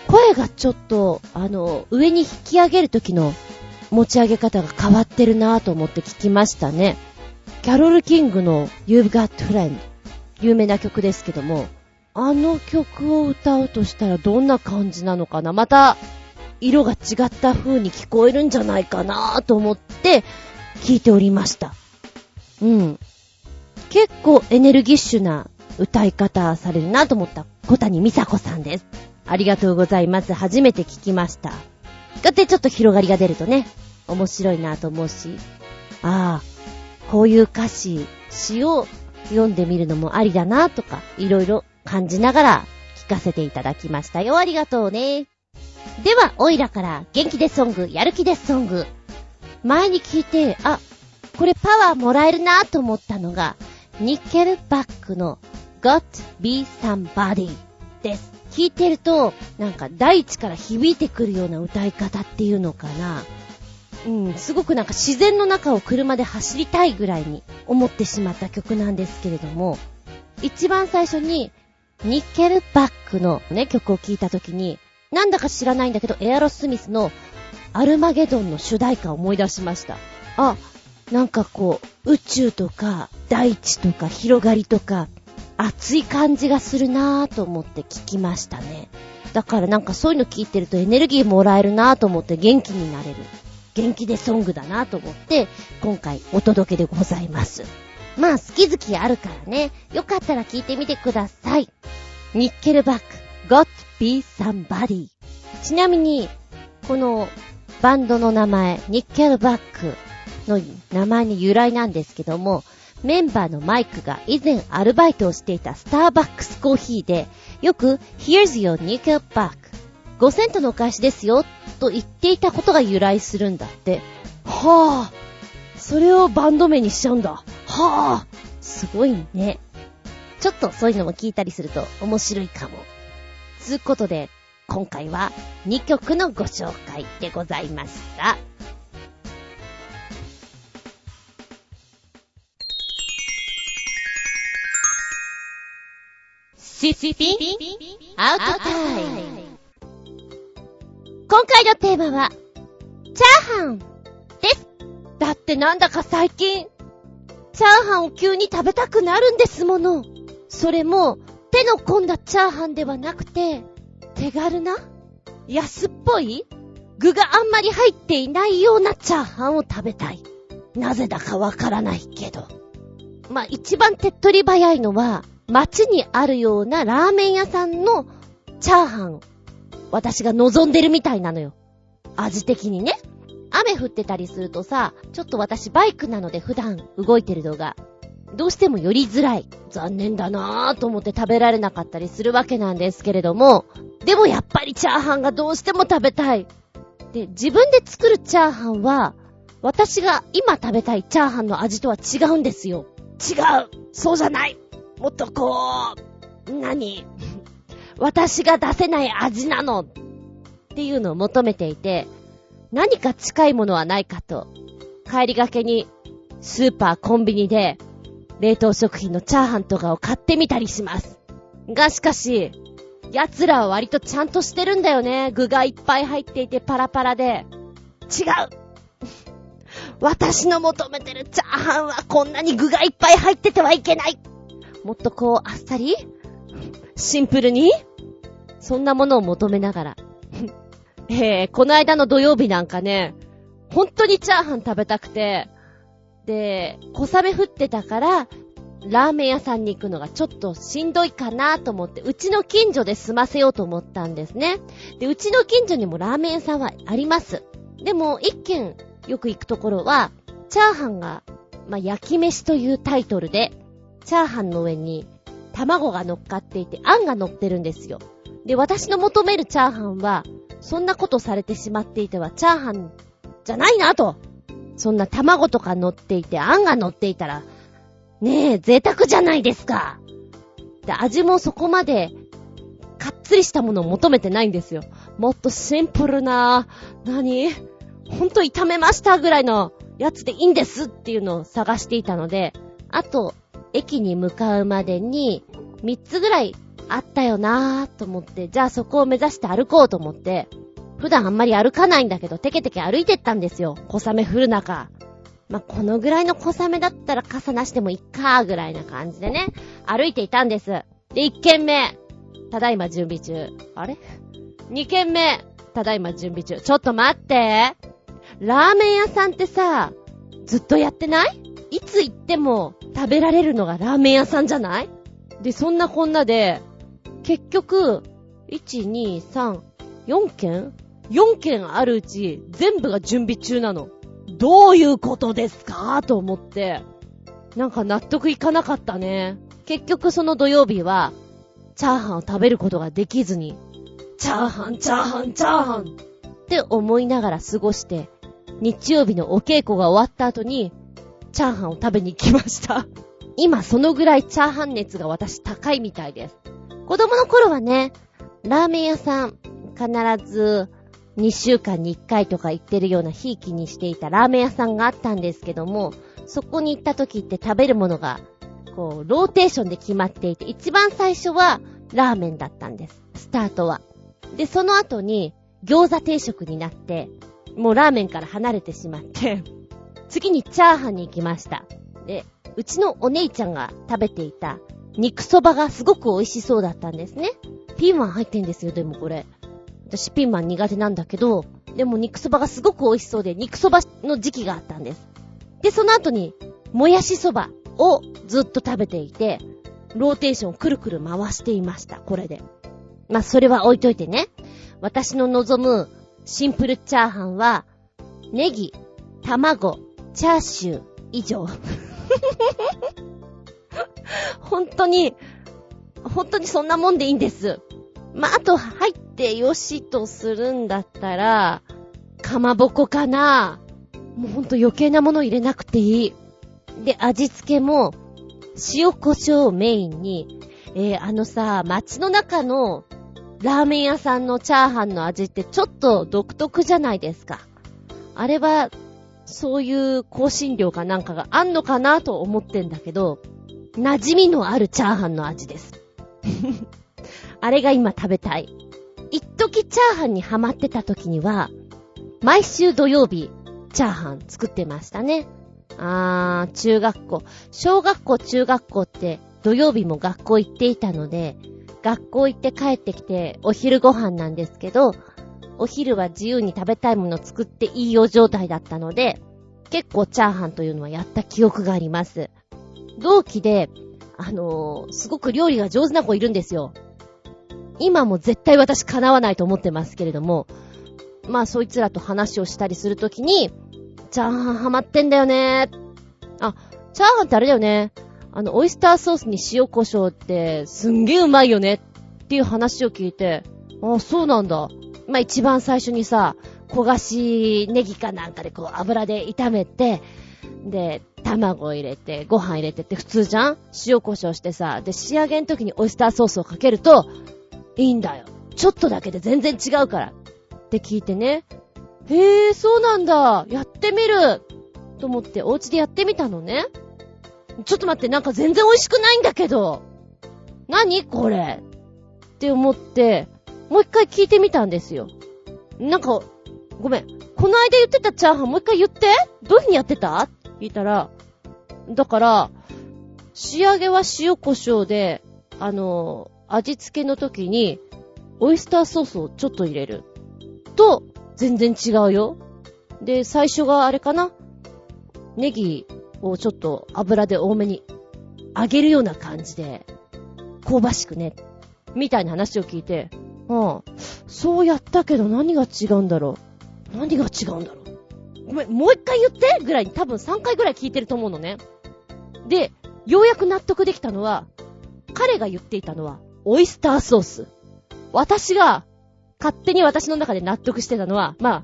声がちょっと、あの、上に引き上げる時の持ち上げ方が変わってるなぁと思って聞きましたね。キャロル・キングの You've Got Friend。有名な曲ですけども、あの曲を歌うとしたらどんな感じなのかな？また、色が違った風に聞こえるんじゃないかなと思って聞いておりました。うん。結構エネルギッシュな歌い方されるなと思った小谷美佐子さんです。ありがとうございます。初めて聞きました。こうやってちょっと広がりが出るとね、面白いなと思うし、ああ、こういう歌詞、詩を読んでみるのもありだなとか、いろいろ感じながら聞かせていただきましたよ。ありがとうね。では、おいらから元気でソング、やる気でソング。前に聞いて、あ、これパワーもらえるなと思ったのが、ニッケルバックの Got Be Somebody です。聞いてると、なんか大地から響いてくるような歌い方っていうのかな。うん、すごくなんか自然の中を車で走りたいぐらいに思ってしまった曲なんですけれども、一番最初に、ニッケルバックのね、曲を聴いた時に、なんだか知らないんだけど、エアロスミスのアルマゲドンの主題歌を思い出しました。あ、なんかこう、宇宙とか、大地とか、広がりとか、熱い感じがするなぁと思って聞きましたね。だからなんかそういうの聞いてるとエネルギーもらえるなぁと思って元気になれる。元気でソングだなと思って、今回お届けでございます。まあ、好き好きあるからね。よかったら聞いてみてください。ニッケルバック、Got Be Somebody。ちなみに、このバンドの名前、ニッケルバックの名前に由来なんですけども、メンバーのマイクが以前アルバイトをしていたスターバックスコーヒーで、よく Here's your nickel back 5セントのお返しですよ、と言っていたことが由来するんだって。はぁ、あ、それをバンド名にしちゃうんだ。はぁ、あ、すごいね。ちょっとそういうのも聞いたりすると面白いかも。つうことで、今回は2曲のご紹介でございました。シシピアウトタイム。今回のテーマは、チャーハンです。だってなんだか最近、チャーハンを急に食べたくなるんですもの。それも、手の込んだチャーハンではなくて、手軽な安っぽい具があんまり入っていないようなチャーハンを食べたい。なぜだかわからないけど。まあ、一番手っ取り早いのは、街にあるようなラーメン屋さんのチャーハン私が望んでるみたいなのよ。味的にね。雨降ってたりするとさ、ちょっと私バイクなので普段動いてる動画、どうしても寄りづらい。残念だなぁと思って食べられなかったりするわけなんですけれども、でもやっぱりチャーハンがどうしても食べたい。で、自分で作るチャーハンは、私が今食べたいチャーハンの味とは違うんですよ。違うそうじゃないもっとこう、何？私が出せない味なのっていうのを求めていて、何か近いものはないかと、帰りがけにスーパー、コンビニで冷凍食品のチャーハンとかを買ってみたりします。がしかし、奴らは割とちゃんとしてるんだよね。具がいっぱい入っていてパラパラで。違う私の求めてるチャーハンはこんなに具がいっぱい入っててはいけないもっとこう、あっさりシンプルに？そんなものを求めながら。えー、この間の土曜日なんかね、本当にチャーハン食べたくて、で、小雨降ってたから、ラーメン屋さんに行くのがちょっとしんどいかなと思って、うちの近所で済ませようと思ったんですね。で、うちの近所にもラーメン屋さんはあります。でも、一軒よく行くところは、チャーハンが、まあ、焼き飯というタイトルで、チャーハンの上に卵が乗っかっていて、あんが乗ってるんですよ。で、私の求めるチャーハンは、そんなことされてしまっていては、チャーハンじゃないなと。そんな卵とか乗っていて、あんが乗っていたら、ねえ、贅沢じゃないですか。で、味もそこまで、かっつりしたものを求めてないんですよ。もっとシンプルな、何ほんと炒めましたぐらいのやつでいいんですっていうのを探していたので、あと、駅に向かうまでに、3つぐらいあったよなぁと思って、じゃあそこを目指して歩こうと思って、普段あんまり歩かないんだけど、テケテケ歩いてったんですよ。小雨降る中。まあ、このぐらいの小雨だったら傘なしでもいっかー、ぐらいな感じでね、歩いていたんです。で、1軒目、ただいま準備中。あれ ?2 軒目、ただいま準備中。ちょっと待って。ラーメン屋さんってさ、ずっとやってない？いつ行っても食べられるのがラーメン屋さんじゃない？で、そんなこんなで、結局、1、2、3、4件 ?4 件あるうち、全部が準備中なの。どういうことですか？と思って。なんか納得いかなかったね。結局その土曜日は、チャーハンを食べることができずに、チャーハン、チャーハン、チャーハンって思いながら過ごして、日曜日のお稽古が終わった後に、チャーハンを食べに行きました。今そのぐらいチャーハン熱が私高いみたいです。子供の頃はね、ラーメン屋さん、必ず2週間に1回とか行ってるようなひいきにしていたラーメン屋さんがあったんですけども、そこに行った時って食べるものが、こう、ローテーションで決まっていて、一番最初はラーメンだったんです。スタートは。で、その後に餃子定食になって、もうラーメンから離れてしまって次にチャーハンに行きました。で、うちのお姉ちゃんが食べていた肉そばがすごく美味しそうだったんですね。ピーマン入ってんですよ、でもこれ。私ピーマン苦手なんだけど、でも肉そばがすごく美味しそうで、肉そばの時期があったんです。で、その後に、もやしそばをずっと食べていて、ローテーションをくるくる回していました、これで。まあ、それは置いといてね。私の望むシンプルチャーハンは、ネギ、卵、チャーシュー、以上。本当に、本当にそんなもんでいいんです。まあ、あと入ってよしとするんだったら、かまぼこかな。もうほんと余計なもの入れなくていい。で、味付けも、塩胡椒をメインに、えー、あのさ、街の中のラーメン屋さんのチャーハンの味ってちょっと独特じゃないですか。あれは、そういう香辛料かなんかがあんのかなと思ってんだけど、馴染みのあるチャーハンの味です。あれが今食べたい。一時チャーハンにハマってた時には、毎週土曜日、チャーハン作ってましたね。あー、中学校。小学校、中学校って土曜日も学校行っていたので、学校行って帰ってきてお昼ご飯なんですけど、お昼は自由に食べたいものを作っていいよ状態だったので、結構チャーハンというのはやった記憶があります。同期で、あのー、すごく料理が上手な子いるんですよ。今も絶対私叶わないと思ってますけれども、まあそいつらと話をしたりするときに、チャーハンハマってんだよねあ、チャーハンってあれだよね。あの、オイスターソースに塩胡椒ってすんげえうまいよねっていう話を聞いて、あ、そうなんだ。まあ一番最初にさ、焦がしネギかなんかでこう油で炒めて、で、卵入れて、ご飯入れてって普通じゃん？塩胡椒してさ、で、仕上げの時にオイスターソースをかけると、いいんだよ。ちょっとだけで全然違うから。って聞いてね。へえ、そうなんだ。やってみる。と思ってお家でやってみたのね。ちょっと待って、なんか全然美味しくないんだけど。何これ？って思って、もう一回聞いてみたんですよ。なんか、ごめん。この間言ってたチャーハンもう一回言ってどういう風にやってた？って聞いたら、だから、仕上げは塩胡椒で、あの、味付けの時に、オイスターソースをちょっと入れる。と、全然違うよ。で、最初があれかな？ネギをちょっと油で多めに揚げるような感じで、香ばしくね、みたいな話を聞いて、うん、そうやったけど何が違うんだろう何が違うんだろうごめん、もう一回言ってぐらいに多分3回ぐらい聞いてると思うのね。で、ようやく納得できたのは、彼が言っていたのは、オイスターソース。私が、勝手に私の中で納得してたのは、まあ、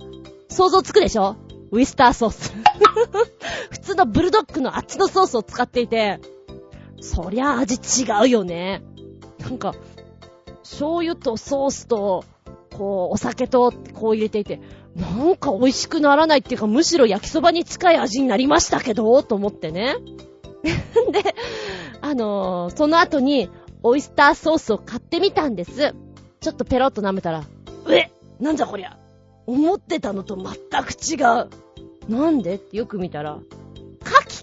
想像つくでしょ？ウイスターソース。普通のブルドッグのあっちのソースを使っていて、そりゃ味違うよね。なんか、醤油とソースと、こう、お酒と、こう入れていて、なんか美味しくならないっていうか、むしろ焼きそばに近い味になりましたけど、と思ってね。で、あのー、その後に、オイスターソースを買ってみたんです。ちょっとペロッと舐めたら、うえなんじゃこりゃ思ってたのと全く違う。なんでってよく見たら、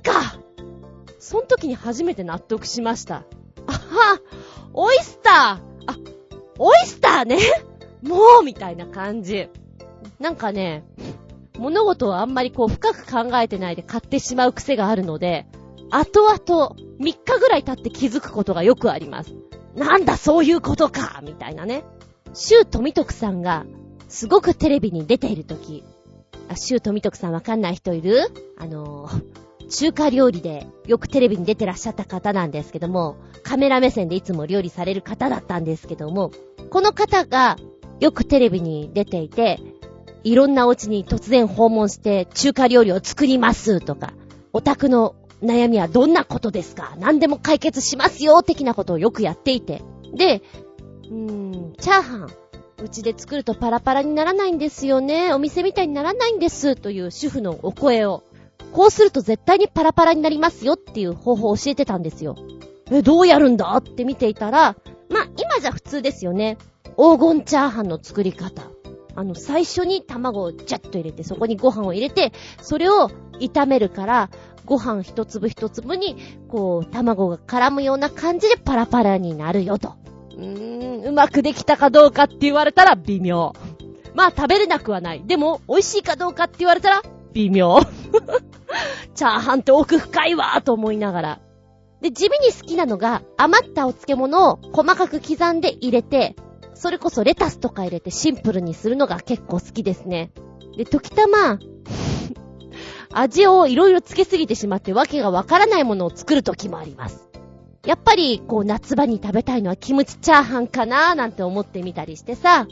かその時に初めて納得しました。あは、オイスターあ、オイスターね もうみたいな感じ。なんかね、物事をあんまりこう深く考えてないで買ってしまう癖があるので、後々3日ぐらい経って気づくことがよくあります。なんだそういうことかみたいなね。シュー富徳さんがすごくテレビに出ている時、あ、シュー富徳さんわかんない人いる？あのー、中華料理でよくテレビに出てらっしゃった方なんですけども、カメラ目線でいつも料理される方だったんですけども、この方がよくテレビに出ていて、いろんなお家に突然訪問して中華料理を作りますとか、お宅の悩みはどんなことですか何でも解決しますよ的なことをよくやっていて。で、うーん、チャーハン。うちで作るとパラパラにならないんですよね。お店みたいにならないんです。という主婦のお声を。こうすると絶対にパラパラになりますよっていう方法を教えてたんですよ。え、どうやるんだって見ていたら、ま今じゃ普通ですよね。黄金チャーハンの作り方。あの、最初に卵をジャッと入れて、そこにご飯を入れて、それを炒めるから、ご飯一粒一粒に、こう、卵が絡むような感じでパラパラになるよと。うーん、うまくできたかどうかって言われたら微妙。まあ食べれなくはない。でも、美味しいかどうかって言われたら微妙。チャーハンって奥深いわと思いながら。で、地味に好きなのが、余ったお漬物を細かく刻んで入れて、それこそレタスとか入れてシンプルにするのが結構好きですね。で、時たま、味をいろいろつけすぎてしまってわけがわからないものを作る時もあります。やっぱり、こう、夏場に食べたいのはキムチチャーハンかなーなんて思ってみたりしてさ。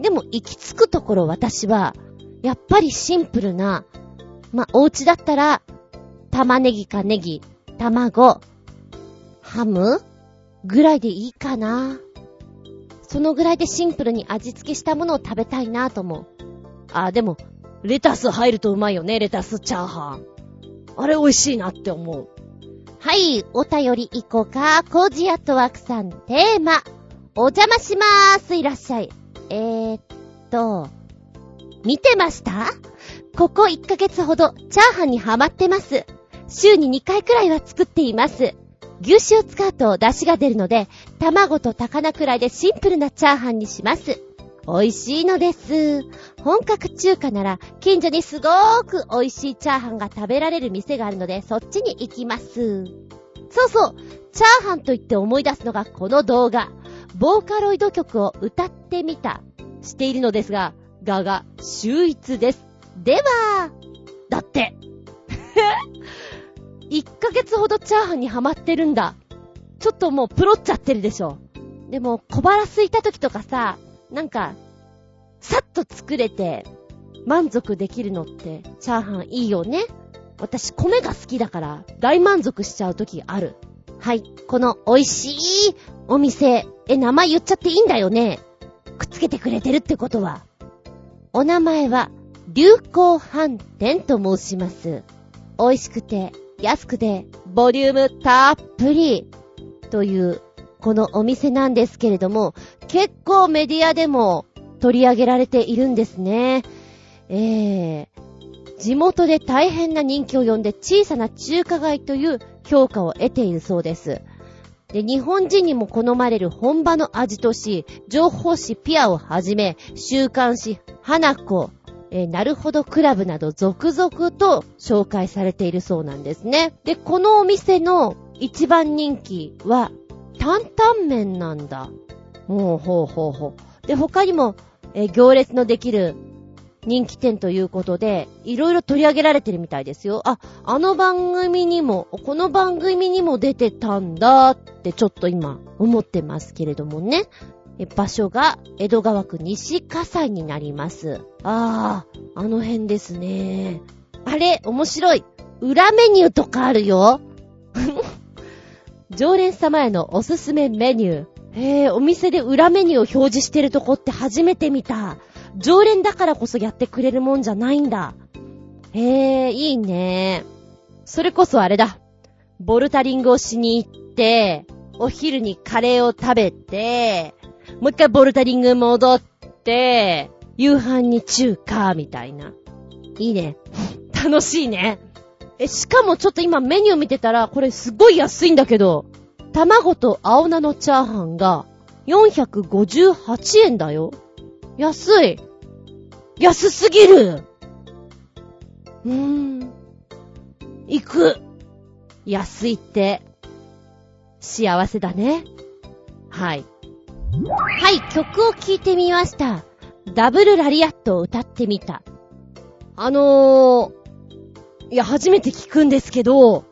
でも、行き着くところ私は、やっぱりシンプルな、まお家だったら、玉ねぎかネギ、卵、ハムぐらいでいいかな。そのぐらいでシンプルに味付けしたものを食べたいなと思う。あ、でも、レタス入るとうまいよね、レタスチャーハン。あれ美味しいなって思う。はい、お便り行こうか。コージアットワークさんテーマ。お邪魔しまーす。いらっしゃい。えー、っと、見てました？ここ1ヶ月ほど、チャーハンにハマってます。週に2回くらいは作っています。牛脂を使うと出汁が出るので、卵と高菜くらいでシンプルなチャーハンにします。美味しいのです。本格中華なら、近所にすごーく美味しいチャーハンが食べられる店があるので、そっちに行きます。そうそう、チャーハンと言って思い出すのがこの動画。ボーカロイド曲を歌ってみた、しているのですが、画が秀逸です。では、だって。1ヶ月ほどチャーハンにハマってるんだ。ちょっともうプロっちゃってるでしょ。でも小腹空いた時とかさ、なんか、さっと作れて、満足できるのって、チャーハンいいよね。私、米が好きだから、大満足しちゃう時ある。はい。この美味しいお店、え、名前言っちゃっていいんだよね。くっつけてくれてるってことは。お名前は、流行飯店と申します。美味しくて、安くて、ボリュームたっぷり、というこのお店なんですけれども、結構メディアでも取り上げられているんですね。えー、地元で大変な人気を呼んで小さな中華街という評価を得ているそうです。で、日本人にも好まれる本場の味とし、情報誌ピアをはじめ、週刊誌花子、えー、なるほどクラブなど続々と紹介されているそうなんですね。で、このお店の一番人気は、担々麺なんだ。ほうほうほうほう。で、他にも、えー、行列のできる人気店ということで、いろいろ取り上げられてるみたいですよ。あ、あの番組にも、この番組にも出てたんだってちょっと今思ってますけれどもね。場所が江戸川区西葛西になります。ああ、あの辺ですね。あれ、面白い。裏メニューとかあるよ。常連様へのおすすめメニュー。へえ、お店で裏メニューを表示してるとこって初めて見た。常連だからこそやってくれるもんじゃないんだ。へえ、いいね。それこそあれだ。ボルタリングをしに行って、お昼にカレーを食べて、もう一回ボルタリング戻って、夕飯に中華、みたいな。いいね。楽しいね。え、しかもちょっと今メニュー見てたら、これすごい安いんだけど、卵と青菜のチャーハンが458円だよ。安い。安すぎる。うーん。行く。安いって、幸せだね。はい。はい、曲を聴いてみました。ダブルラリアットを歌ってみた。あのー、いや、初めて聞くんですけど、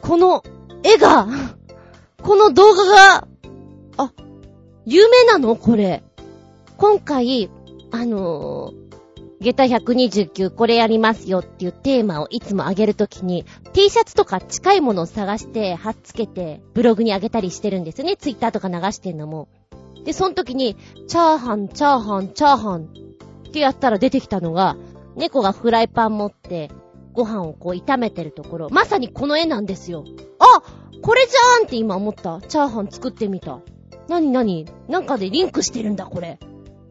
この絵が、この動画が、あ、有名なの？これ。今回、あのー、下駄129これやりますよっていうテーマをいつも上げるときに T シャツとか近いものを探して貼っつけてブログに上げたりしてるんですよね。ツイッターとか流してんのも。で、その時に、チャーハン、チャーハン、チャーハンってやったら出てきたのが、猫がフライパン持ってご飯をこう炒めてるところ。まさにこの絵なんですよ。あこれじゃーんって今思った。チャーハン作ってみた。なになになんかでリンクしてるんだ、これ。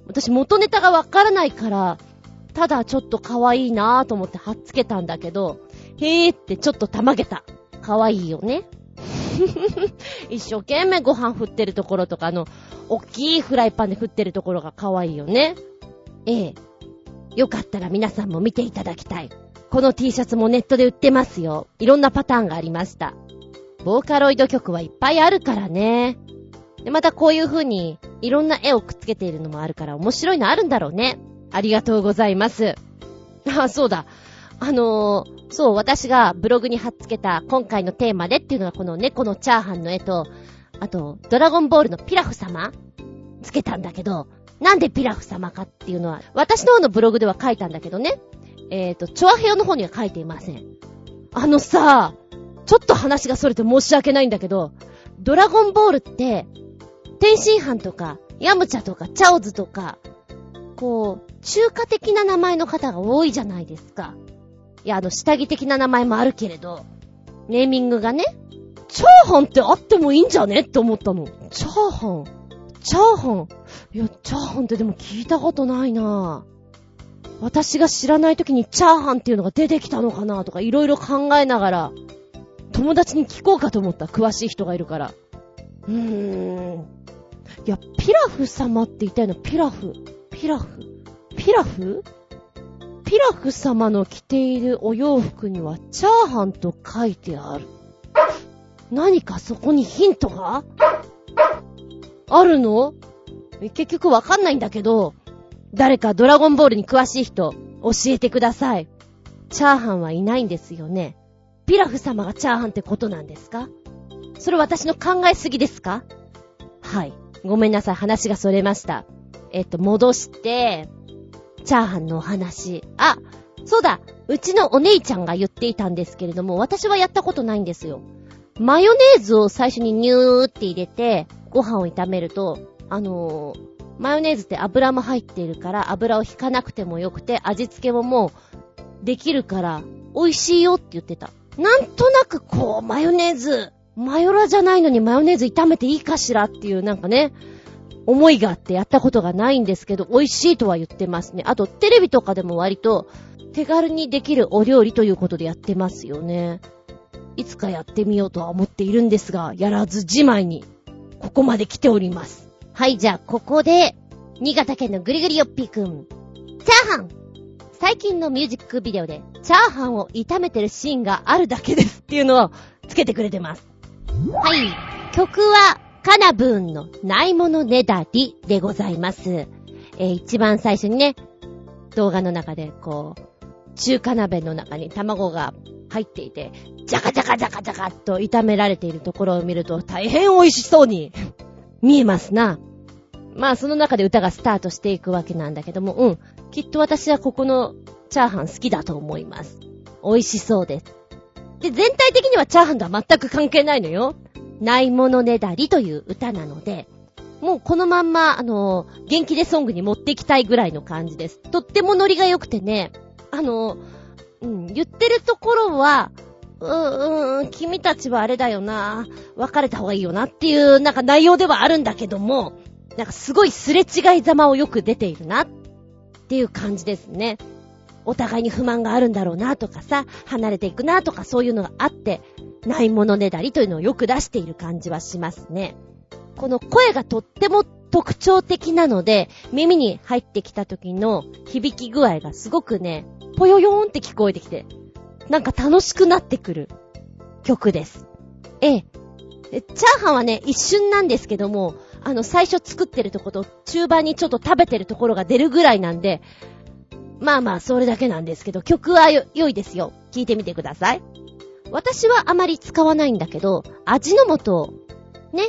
私元ネタがわからないから、ただちょっと可愛いなぁと思って貼っつけたんだけど、へーってちょっとたまげた。可愛いよね。一生懸命ご飯振ってるところとか、あの、大きいフライパンで振ってるところが可愛いよね。ええ。よかったら皆さんも見ていただきたい。この T シャツもネットで売ってますよ。いろんなパターンがありました。ボーカロイド曲はいっぱいあるからね。で、またこういう風に、いろんな絵をくっつけているのもあるから面白いのあるんだろうね。ありがとうございます。あ、そうだ。あのー、そう、私がブログに貼っつけた今回のテーマでっていうのがこの猫のチャーハンの絵と、あと、ドラゴンボールのピラフ様つけたんだけど、なんでピラフ様かっていうのは、私の方のブログでは書いたんだけどね。えっ、ー、と、チョアヘヨの方には書いていません。あのさ、ちょっと話がそれて申し訳ないんだけど、ドラゴンボールって、天津飯とか、ヤムチャとか、チャオズとか、こう、中華的な名前の方が多いじゃないですか。や、あの、下着的な名前もあるけれど、ネーミングがね、チャーハンってあってもいいんじゃね？って思ったの。チャーハン。チャーハン。いや、チャーハンってでも聞いたことないな私が知らない時にチャーハンっていうのが出てきたのかなとかいろいろ考えながら、友達に聞こうかと思った。詳しい人がいるから。うーん。いや、ピラフ様って言ったよな、ピラフ。ピラフ。ピラフ？ピラフ様の着ているお洋服にはチャーハンと書いてある。何かそこにヒントが？あるの？結局わかんないんだけど、誰かドラゴンボールに詳しい人、教えてください。チャーハンはいないんですよね。ピラフ様がチャーハンってことなんですか？それ私の考えすぎですか？はい。ごめんなさい、話がそれました。えっと、戻して、チャーハンのお話。あ、そうだ、うちのお姉ちゃんが言っていたんですけれども、私はやったことないんですよ。マヨネーズを最初にニューって入れて、ご飯を炒めると、あのー、マヨネーズって油も入っているから、油を引かなくてもよくて、味付けももう、できるから、美味しいよって言ってた。なんとなくこう、マヨネーズ、マヨラじゃないのにマヨネーズ炒めていいかしらっていうなんかね、思いがあってやったことがないんですけど、美味しいとは言ってますね。あと、テレビとかでも割と手軽にできるお料理ということでやってますよね。いつかやってみようとは思っているんですが、やらずじまいに、ここまで来ております。はい、じゃあ、ここで、新潟県のぐりぐりよっぴーくん。チャーハン最近のミュージックビデオで、チャーハンを炒めてるシーンがあるだけですっていうのをつけてくれてます。はい。曲は、カナブーンのないものねだりでございます。えー一番最初にね、動画の中で、こう、中華鍋の中に卵が入っていて、ジャカジャカジャカジャカっと炒められているところを見ると大変美味しそうに 見えますな。まあその中で歌がスタートしていくわけなんだけども、うん。きっと私はここのチャーハン好きだと思います。美味しそうです。で、全体的にはチャーハンとは全く関係ないのよ。ないものねだりという歌なので、もうこのまんま、あの、元気でソングに持っていきたいぐらいの感じです。とってもノリが良くてね、あの、うん、言ってるところは、うーん、君たちはあれだよな、別れた方がいいよなっていう、なんか内容ではあるんだけども、なんかすごいすれ違いざまをよく出ているなっていう感じですね。お互いに不満があるんだろうなとかさ、離れていくなとかそういうのがあって、ないものねだりというのをよく出している感じはしますね。この声がとっても特徴的なので、耳に入ってきた時の響き具合がすごくね、ぽよよーんって聞こえてきて、なんか楽しくなってくる曲です。ええ。チャーハンはね、一瞬なんですけども、あの、最初作ってるとこと中盤にちょっと食べてるところが出るぐらいなんで、まあまあ、それだけなんですけど、曲は良いですよ。聞いてみてください。私はあまり使わないんだけど、味の素ね、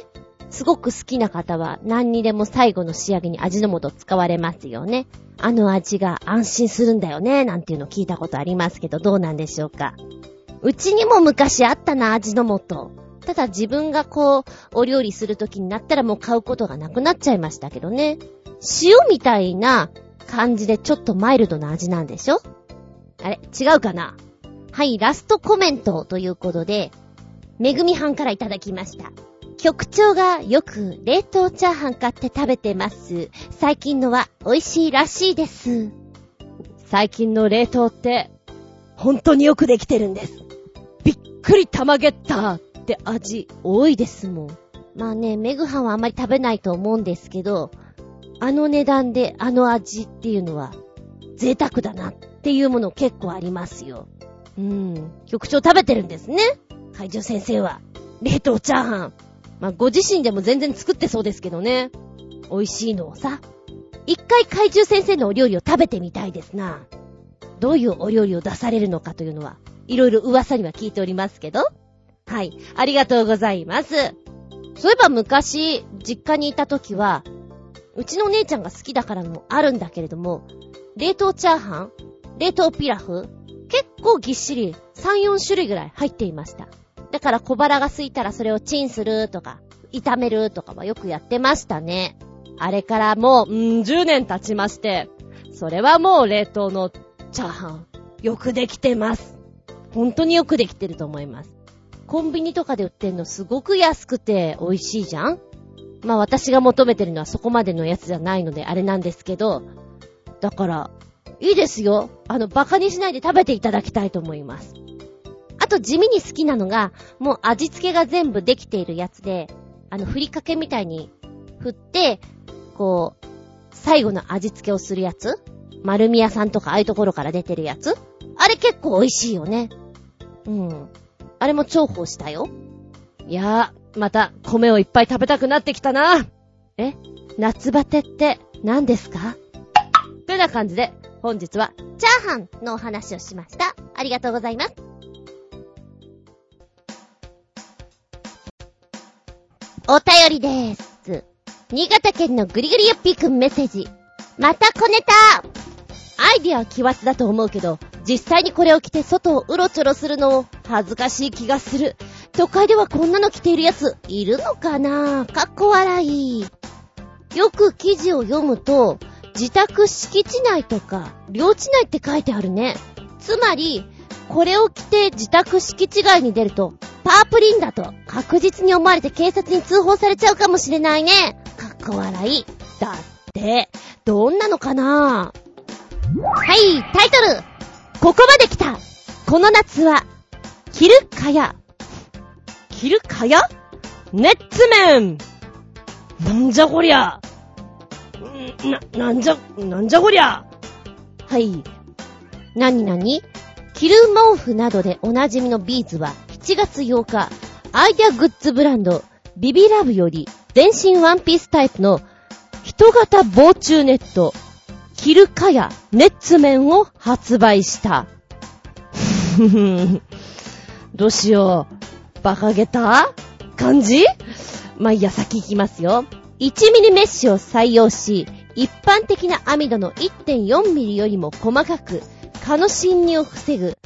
すごく好きな方は何にでも最後の仕上げに味の素使われますよね。あの味が安心するんだよね、なんていうの聞いたことありますけど、どうなんでしょうか。うちにも昔あったな、味の素。ただ自分がこう、お料理するときになったらもう買うことがなくなっちゃいましたけどね。塩みたいな感じでちょっとマイルドな味なんでしょ？あれ違うかな？はい、ラストコメントということで、めぐみはんからいただきました。局長がよく冷凍チャーハン買って食べてます。最近のは美味しいらしいです。最近の冷凍って、本当によくできてるんです。びっくりたまげったって味多いですもん。まあね、メグハンはあんまり食べないと思うんですけど、あの値段であの味っていうのは贅沢だなっていうもの結構ありますよ。うん。局長食べてるんですね。海獣先生は。冷凍チャーハン。まあ、ご自身でも全然作ってそうですけどね。美味しいのをさ。一回怪獣先生のお料理を食べてみたいですな。どういうお料理を出されるのかというのは、いろいろ噂には聞いておりますけど。はい。ありがとうございます。そういえば昔、実家にいた時は、うちの姉ちゃんが好きだからもあるんだけれども、冷凍チャーハン冷凍ピラフ結構ぎっしり3、4種類ぐらい入っていました。だから小腹が空いたらそれをチンするとか、炒めるとかはよくやってましたね。あれからもう、ん、10年経ちまして、それはもう冷凍のチャーハン、よくできてます。本当によくできてると思います。コンビニとかで売ってんのすごく安くて美味しいじゃん？まあ私が求めてるのはそこまでのやつじゃないのであれなんですけど、だから、いいですよ。あの、馬鹿にしないで食べていただきたいと思います。あと地味に好きなのが、もう味付けが全部できているやつで、あの、ふりかけみたいに振って、こう、最後の味付けをするやつ？丸宮さんとかああいうところから出てるやつ？あれ結構美味しいよね。うん。あれも重宝したよ。いやー、また米をいっぱい食べたくなってきたな。え？夏バテって何ですか？というような感じで、本日は、チャーハンのお話をしました。ありがとうございます。お便りでーす。新潟県のぐりぐりよっぴーくんメッセージ。また小ネタアイディアは奇抜だと思うけど、実際にこれを着て外をうろちょろするのを恥ずかしい気がする。都会ではこんなの着ているやついるのかな？かっこ笑い。よく記事を読むと、自宅敷地内とか、領地内って書いてあるね。つまり、これを着て自宅敷地外に出ると、パープリンだと確実に思われて警察に通報されちゃうかもしれないね。かっこ笑い。だって、どんなのかな？はい、タイトルここまで来たこの夏は、着るかや。着るかやネッツメンなんじゃこりゃな、なんじゃ、なんじゃこりゃはい。なになに着る毛布などでおなじみのビーズは7月8日、アイデアグッズブランド、ビビラブより、全身ワンピースタイプの、人型防虫ネット、キルカヤネッツメンを発売した。どうしよう。バカげた？感じ？まあ、いや、先行きますよ。1ミリメッシュを採用し、一般的な網戸の1.4ミリよりも細かく、蚊の侵入を防ぐ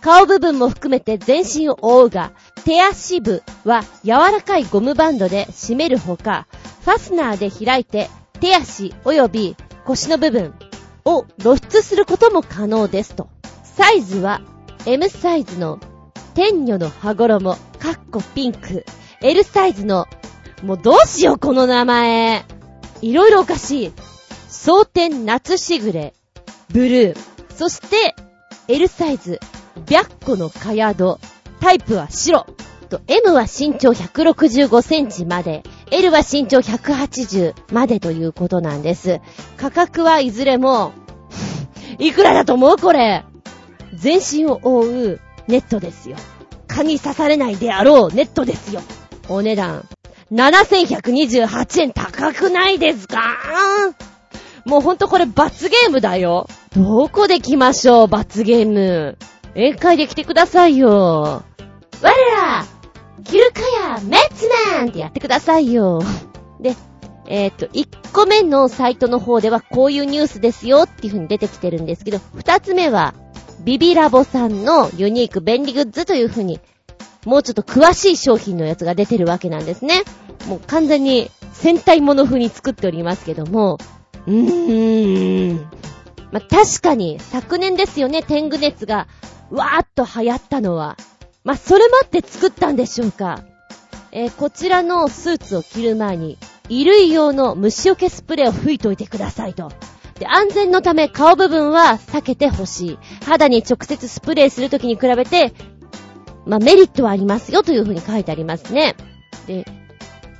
顔部分も含めて全身を覆うが、手足部は柔らかいゴムバンドで締めるほか、ファスナーで開いて手足及び腰の部分を露出することも可能ですと。サイズは M サイズの天女の羽衣、かっこピンク。L サイズの、もうどうしようこの名前。いろいろおかしい。蒼天夏しぐれ、ブルー。そして、L サイズ、白個の蚊宿、タイプは白。と、M は身長165センチまで、L は身長180までということなんです。価格はいずれも、いくらだと思うこれ。全身を覆うネットですよ。蚊に刺されないであろうネットですよ。お値段、7128円高くないですか？もうほんとこれ罰ゲームだよ。どこで来ましょう、罰ゲーム？宴会で来てくださいよ。我ら、キルカヤメッツマンってやってくださいよ。で、えっ、ー、と、1個目のサイトの方ではこういうニュースですよっていう風に出てきてるんですけど、2つ目は、ビビラボさんのユニーク便利グッズという風に、もうちょっと詳しい商品のやつが出てるわけなんですね。もう完全に戦隊もの風に作っておりますけども、うーん。まあ、確かに昨年ですよね、天狗熱がわーっと流行ったのは。まあ、それもあって作ったんでしょうか。えー、こちらのスーツを着る前に、衣類用の虫除けスプレーを吹いといてくださいと。で、安全のため顔部分は避けてほしい。肌に直接スプレーするときに比べて、まあ、メリットはありますよというふうに書いてありますね。で、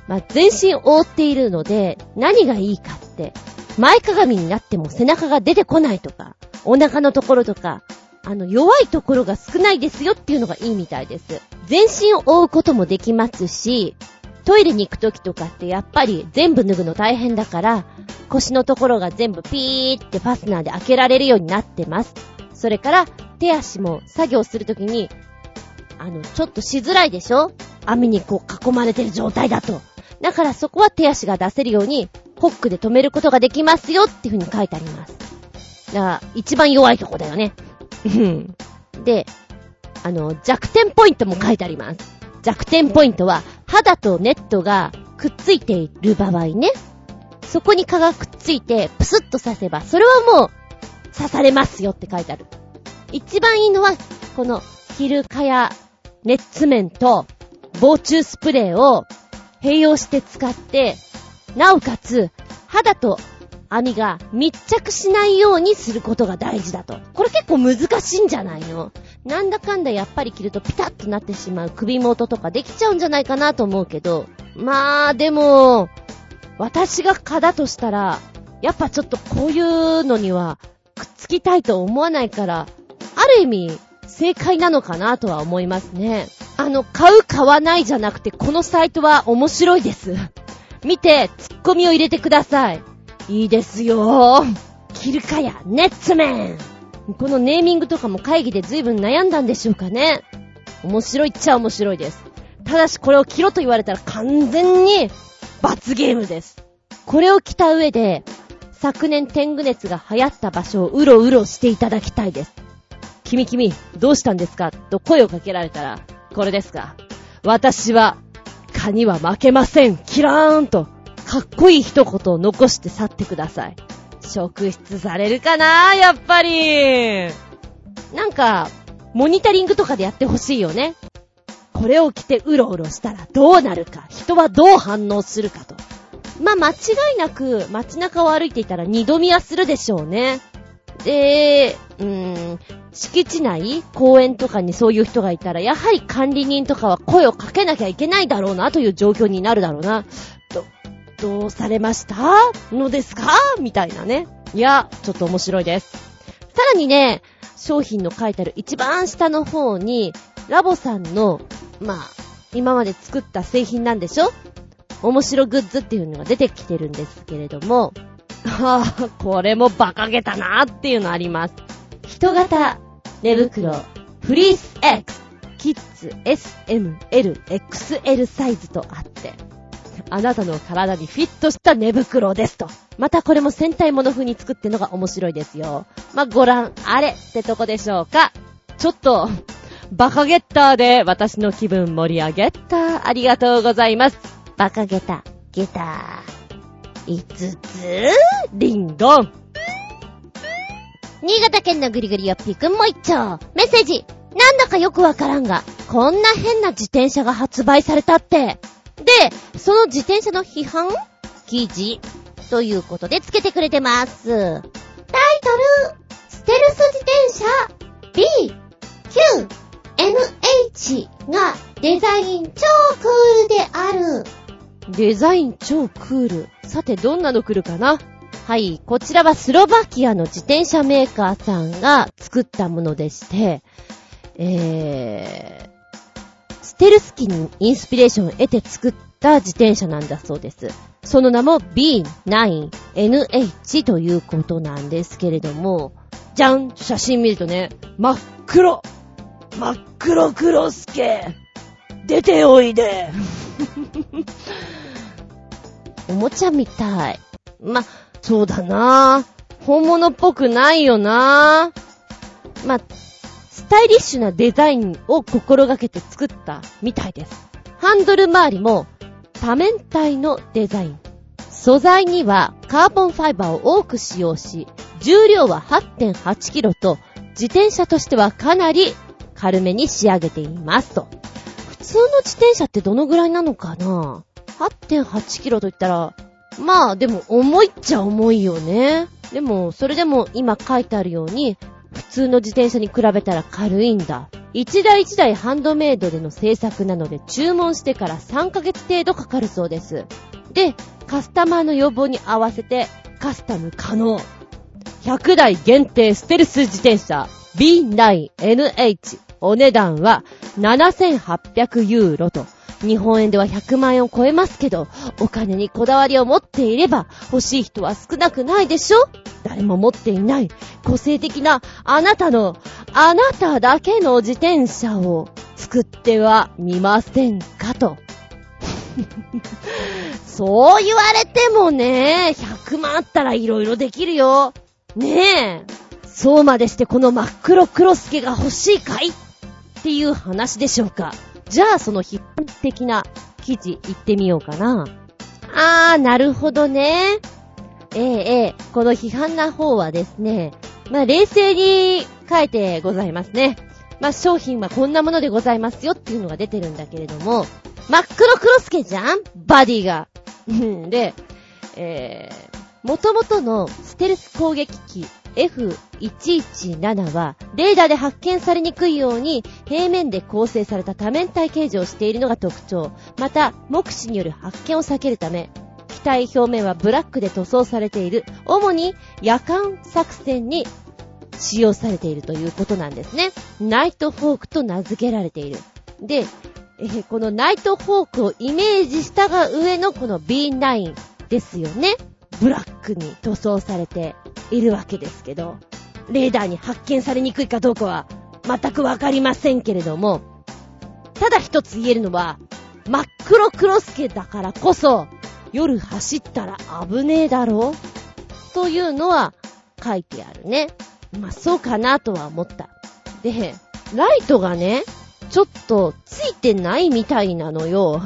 まあ、全身覆っているので、何がいいかって、前かがみになっても背中が出てこないとか、お腹のところとか、あの、弱いところが少ないですよっていうのがいいみたいです。全身を覆うこともできますし、トイレに行くときとかってやっぱり全部脱ぐの大変だから、腰のところが全部ピーってファスナーで開けられるようになってます。それから、手足も作業するときに、あの、ちょっとしづらいでしょ？網にこう囲まれてる状態だと。だからそこは手足が出せるように、ホックで止めることができますよっていう風に書いてあります。だから、一番弱いとこだよね。で、あの、弱点ポイントも書いてあります。弱点ポイントは、肌とネットがくっついている場合ね。そこに蚊がくっついて、プスッと刺せば、それはもう、刺されますよって書いてある。一番いいのは、この、ヒルカヤネッツ面と、防虫スプレーを併用して使って、なおかつ、肌と網が密着しないようにすることが大事だと。これ結構難しいんじゃないの？なんだかんだやっぱり着るとピタッとなってしまう首元とかできちゃうんじゃないかなと思うけど。まあ、でも、私が蚊だとしたら、やっぱちょっとこういうのにはくっつきたいと思わないから、ある意味、正解なのかなとは思いますね。あの、買う買わないじゃなくて、このサイトは面白いです。見て、ツッコミを入れてください。いいですよキルカヤ、ネッツメンこのネーミングとかも会議で随分悩んだんでしょうかね。面白いっちゃ面白いです。ただしこれを着ろと言われたら完全に罰ゲームです。これを着た上で、昨年天狗熱が流行った場所をうろうろしていただきたいです。君君、どうしたんですか？と声をかけられたら、これですか？私は、蚊には負けません。キラーンとかっこいい一言を残して去ってください。職質されるかなやっぱり。なんか、モニタリングとかでやってほしいよね。これを着てうろうろしたらどうなるか、人はどう反応するかと。まあ、間違いなく街中を歩いていたら二度見はするでしょうね。で、うーん、敷地内公園とかにそういう人がいたら、やはり管理人とかは声をかけなきゃいけないだろうなという状況になるだろうな。どどうされました？のですか？みたいなね。いや、ちょっと面白いです。さらにね、商品の書いてある一番下の方に、ラボさんの、まあ、今まで作った製品なんでしょ？面白グッズっていうのが出てきてるんですけれども、は、あ、これも馬鹿げたなっていうのあります。人型寝袋、フリース X、キッズ S、M、L、XL サイズとあって、あなたの体にフィットした寝袋ですと。またこれも戦隊もの風に作ってのが面白いですよ。まあ、ご覧あれってとこでしょうか。ちょっと、バカゲッターで私の気分盛り上げた。ありがとうございます。バカゲタ、ゲター。5つ、リンゴン。新潟県のぐりぐりよっぴーくんも一丁。メッセージ。なんだかよくわからんが、こんな変な自転車が発売されたって。で、その自転車の批判？記事ということでつけてくれてます。タイトル、ステルス自転車 B、Q、NH がデザイン超クールである。デザイン超クール。さてどんなの来るかな？はい、こちらはスロバキアの自転車メーカーさんが作ったものでして、えー、ステルス機にインスピレーションを得て作った自転車なんだそうです。その名も B9NH ということなんですけれども、じゃん。写真見るとね、真っ黒。真っ黒クロスケ出ておいで。おもちゃみたい。ま、そうだな本物っぽくないよなま、スタイリッシュなデザインを心がけて作ったみたいです。ハンドル周りも多面体のデザイン。素材にはカーボンファイバーを多く使用し、重量は 8.8kg と自転車としてはかなり軽めに仕上げていますと。普通の自転車ってどのぐらいなのかな ?8.8kg と言ったら、まあでも重いっちゃ重いよね。でも、それでも今書いてあるように、普通の自転車に比べたら軽いんだ。一台一台ハンドメイドでの製作なので注文してから3ヶ月程度かかるそうです。で、カスタマーの要望に合わせてカスタム可能。100台限定ステルス自転車 B9NH お値段は7800ユーロと日本円では100万円を超えますけど、お金にこだわりを持っていれば欲しい人は少なくないでしょ？誰も持っていない個性的なあなたの、あなただけの自転車を作ってはみませんかと。そう言われてもね、100万あったら色々できるよ。ねえ。そうまでしてこの真っ黒クロスケが欲しいかい？っていう話でしょうか。じゃあその一般的な記事行ってみようかな。あー、なるほどね。ええええ、この批判な方はですね、まあ冷静に書いてございますね。まあ商品はこんなものでございますよっていうのが出てるんだけれども、真っ黒クロスケじゃんバディが。で、えー、元々のステルス攻撃機 F117 は、レーダーで発見されにくいように、平面で構成された多面体形状をしているのが特徴。また、目視による発見を避けるため、機体表面はブラックで塗装されている、主に夜間作戦に使用されているということなんですね。ナイトフォークと名付けられている。で、このナイトフォークをイメージしたが上のこの B9 ですよね。ブラックに塗装されているわけですけど、レーダーに発見されにくいかどうかは全くわかりませんけれども、ただ一つ言えるのは、真っ黒クロスケだからこそ、夜走ったら危ねえだろうというのは書いてあるね。まあ、そうかなとは思った。で、ライトがね、ちょっとついてないみたいなのよ。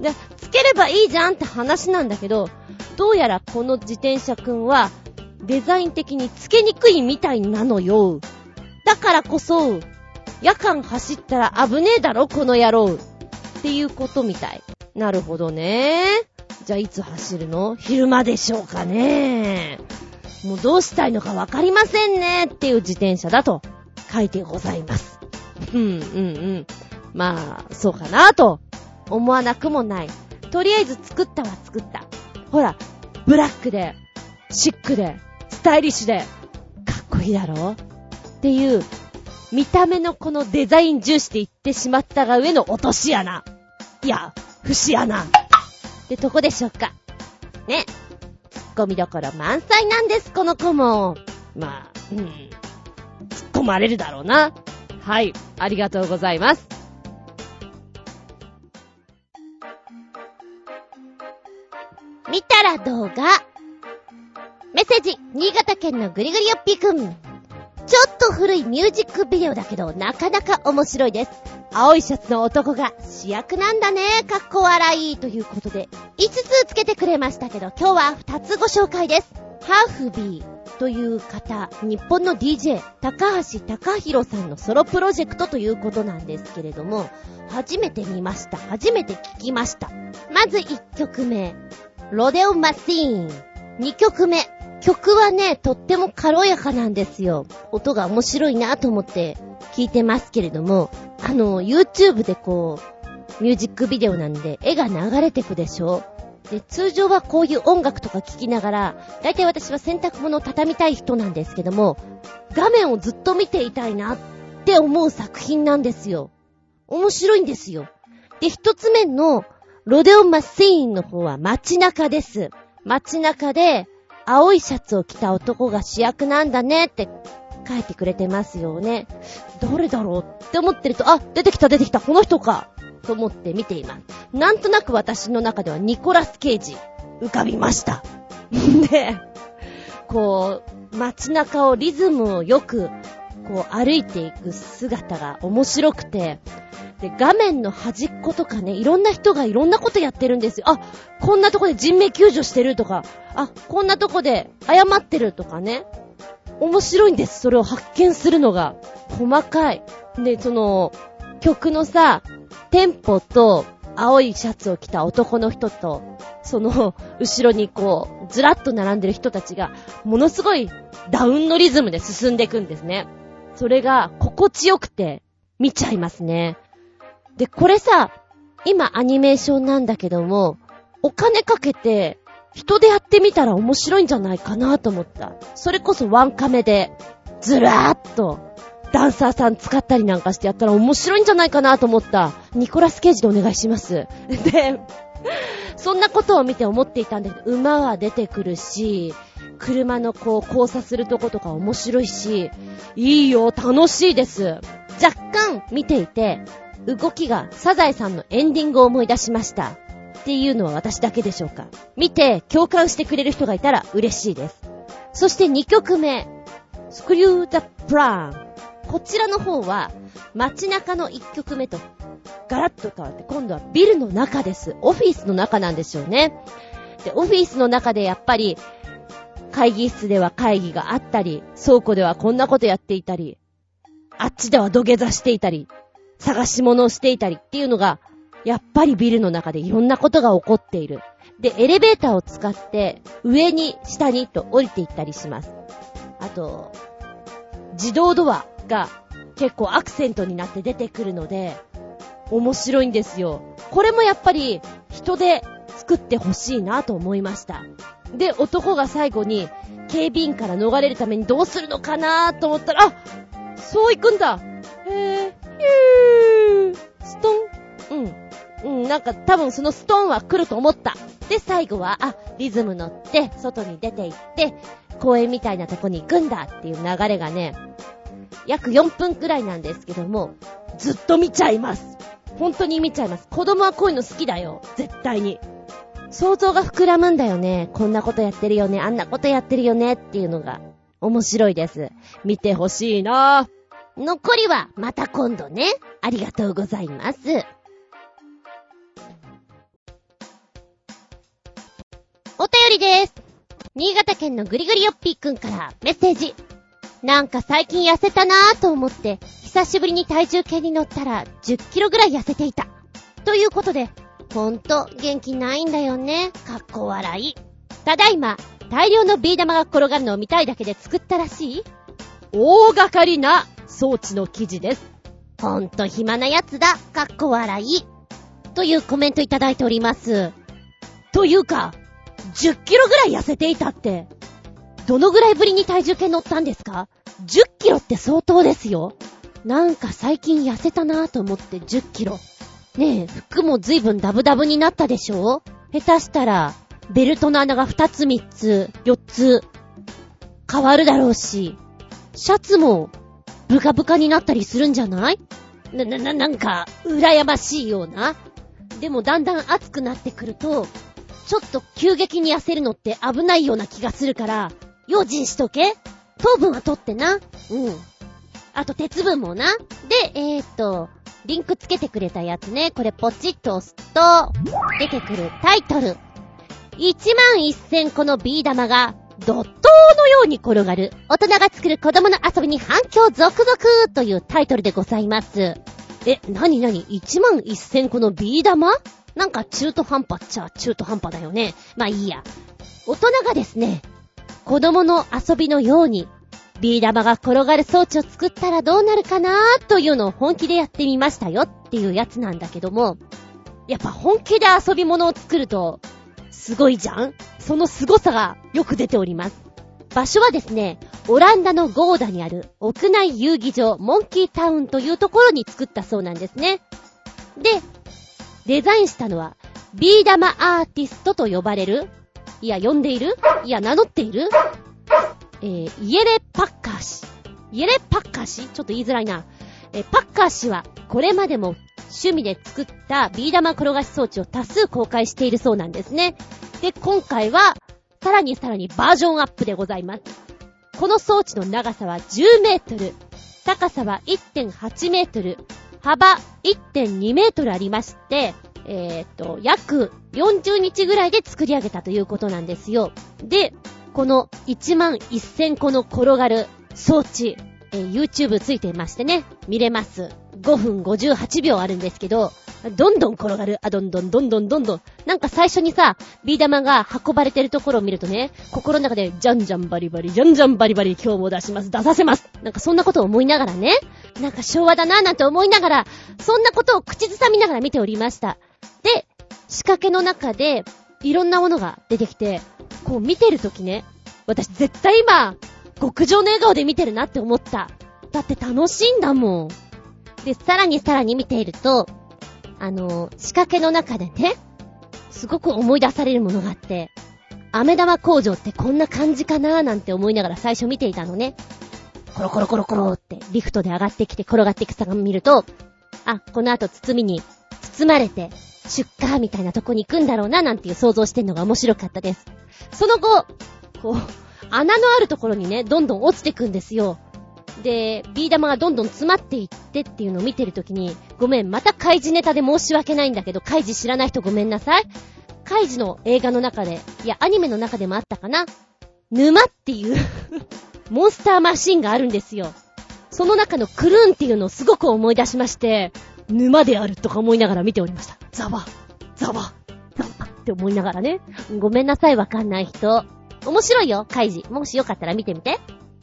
で、つければいいじゃんって話なんだけど、どうやらこの自転車くんは、デザイン的につけにくいみたいなのよ。だからこそ、夜間走ったら危ねえだろ、この野郎。っていうことみたい。なるほどね。じゃあいつ走るの？昼間でしょうかね。もうどうしたいのかわかりませんねっていう自転車だと書いてございます。うんうんうん。まあ、そうかなと思わなくもない。とりあえず作ったは作った。ほら、ブラックで、シックで、スタイリッシュで、かっこいいだろ？っていう、見た目のこのデザイン重視で言ってしまったが上の落とし穴。いや、節穴。ってとこでしょうか。ね。ツッコミどころ満載なんです、この子も。まあ、うん。突っ込まれるだろうな。はい、ありがとうございます。見たら動画。メッセージ、新潟県のぐりぐりよっぴーくん。ちょっと古いミュージックビデオだけど、なかなか面白いです。青いシャツの男が主役なんだね。かっこ笑い。ということで、5つつけてくれましたけど、今日は2つご紹介です。ハーフビー。という方、日本の DJ、高橋隆弘さんのソロプロジェクトということなんですけれども、初めて見ました。初めて聞きました。まず1曲目、ロデオマシーン。2曲目、曲はね、とっても軽やかなんですよ。音が面白いなと思って聞いてますけれども、あの、YouTube でこう、ミュージックビデオなんで、絵が流れてくでしょで、通常はこういう音楽とか聴きながら、だいたい私は洗濯物を畳みたい人なんですけども、画面をずっと見ていたいなって思う作品なんですよ。面白いんですよ。で、一つ目の、ロデオマシーンの方は街中です。街中で、青いシャツを着た男が主役なんだねって書いてくれてますよね。どれだろうって思ってると、あ、出てきた出てきた、この人かと思って見ています。なんとなく私の中ではニコラス・ケイジ浮かびました。で、こう、街中をリズムをよく、こう歩いていく姿が面白くて、で、画面の端っことかね、いろんな人がいろんなことやってるんですよ。あ、こんなとこで人命救助してるとか、あ、こんなとこで謝ってるとかね。面白いんです。それを発見するのが。細かい。で、その、曲のさ、テンポと、青いシャツを着た男の人と、その、後ろにこう、ずらっと並んでる人たちが、ものすごいダウンのリズムで進んでいくんですね。それが、心地よくて、見ちゃいますね。で、これさ、今アニメーションなんだけども、お金かけて、人でやってみたら面白いんじゃないかなと思った。それこそワンカメで、ずらーっと、ダンサーさん使ったりなんかしてやったら面白いんじゃないかなと思った。ニコラス・ケージでお願いします。で、そんなことを見て思っていたんだけど、馬は出てくるし、車のこう交差するとことか面白いし、いいよ、楽しいです。若干見ていて、動きがサザエさんのエンディングを思い出しました。っていうのは私だけでしょうか。見て共感してくれる人がいたら嬉しいです。そして2曲目、スクリュー・ザ・プラン。こちらの方は街中の1曲目とガラッと変わって今度はビルの中です。オフィスの中なんでしょうね。で、オフィスの中でやっぱり会議室では会議があったり、倉庫ではこんなことやっていたり、あっちでは土下座していたり、探し物をしていたりっていうのが、やっぱりビルの中でいろんなことが起こっている。で、エレベーターを使って、上に、下にと降りていったりします。あと、自動ドアが結構アクセントになって出てくるので、面白いんですよ。これもやっぱり人で作ってほしいなと思いました。で、男が最後に警備員から逃れるためにどうするのかなーと思ったら、あそう行くんだへぇヒューストンうん。うん、なんか多分そのストーンは来ると思った。で、最後は、あ、リズム乗って、外に出て行って、公園みたいなとこに行くんだっていう流れがね、約4分くらいなんですけども、ずっと見ちゃいます。本当に見ちゃいます。子供はこういうの好きだよ。絶対に。想像が膨らむんだよね。こんなことやってるよね。あんなことやってるよね。っていうのが面白いです。見てほしいな。残りはまた今度ね。ありがとうございます。お便りです。新潟県のぐりぐりよっぴーくんからメッセージ。なんか最近痩せたなぁと思って、久しぶりに体重計に乗ったら10キロぐらい痩せていた。ということで、ほんと元気ないんだよね。かっこ笑い。ただいま、大量のビー玉が転がるのを見たいだけで作ったらしい大掛かりな装置の記事です。ほんと暇なやつだ。かっこ笑い。というコメントいただいております。というか、10キロぐらい痩せていたって、どのぐらいぶりに体重計乗ったんですか ?10 キロって相当ですよ。なんか最近痩せたなぁと思って10キロ。ねえ、服も随分ダブダブになったでしょ？下手したら、ベルトの穴が2つ3つ、4つ、変わるだろうし、シャツもブカブカになったりするんじゃない？な、な、な、なんか、羨ましいような？でもだんだん暑くなってくると、ちょっと急激に痩せるのって危ないような気がするから、用心しとけ糖分は取ってな。うん。あと鉄分もな。で、えー、っと、リンクつけてくれたやつね。これポチッと押すと、出てくるタイトル。1万1000個のビー玉がドットのように転がる、大人が作る子供の遊びに反響続々というタイトルでございます。え、なになに ?1 万1000個のビー玉？なんか中途半端っちゃ中途半端だよね。まあいいや。大人がですね、子供の遊びのように、ビー玉が転がる装置を作ったらどうなるかなーというのを本気でやってみましたよっていうやつなんだけども、やっぱ本気で遊び物を作ると、すごいじゃん？その凄さがよく出ております。場所はですね、オランダのゴーダにある屋内遊戯場モンキータウンというところに作ったそうなんですね。で、デザインしたのは、ビー玉アーティストと呼ばれるいや、呼んでいるいや、名乗っているえー、イエレ・パッカー氏。イエレ・パッカー氏ちょっと言いづらいな。えー、パッカー氏は、これまでも趣味で作ったビー玉転がし装置を多数公開しているそうなんですね。で、今回は、さらにさらにバージョンアップでございます。この装置の長さは10メートル、高さは1.8メートル、幅1.2メートルありまして、えー、っと、約40日ぐらいで作り上げたということなんですよ。で、この1万1000個の転がる装置、えー、YouTube ついてましてね、見れます。5分58秒あるんですけど、どんどん転がる。あ、どんどんどんどんどんどん。なんか最初にさ、ビー玉が運ばれてるところを見るとね、心の中で、じゃんじゃんバリバリ、じゃんじゃんバリバリ、今日も出します、出させます。なんかそんなことを思いながらね、なんか昭和だなぁなんて思いながら、そんなことを口ずさみながら見ておりました。で、仕掛けの中で、いろんなものが出てきて、こう見てるときね、私絶対今、極上の笑顔で見てるなって思った。だって楽しいんだもん。で、さらにさらに見ていると、あの、仕掛けの中でね、すごく思い出されるものがあって、飴玉工場ってこんな感じかなーなんて思いながら最初見ていたのね。コロコロコロコロってリフトで上がってきて転がっていくさが見ると、あ、この後包みに包まれて出荷みたいなとこに行くんだろうななんていう想像してんのが面白かったです。その後、こう、穴のあるところにね、どんどん落ちてくんですよ。で、ビー玉がどんどん詰まっていってっていうのを見てるときに、ごめん、またカイジネタで申し訳ないんだけど、カイジ知らない人ごめんなさい。カイジの映画の中で、いや、アニメの中でもあったかな。沼っていう モンスターマシンがあるんですよ。その中のクルーンっていうのをすごく思い出しまして、沼であるとか思いながら見ておりました。ザワ、ザワ、ザワって思いながらね。ごめんなさい、わかんない人。面白いよ、カイジ。もしよかったら見てみて。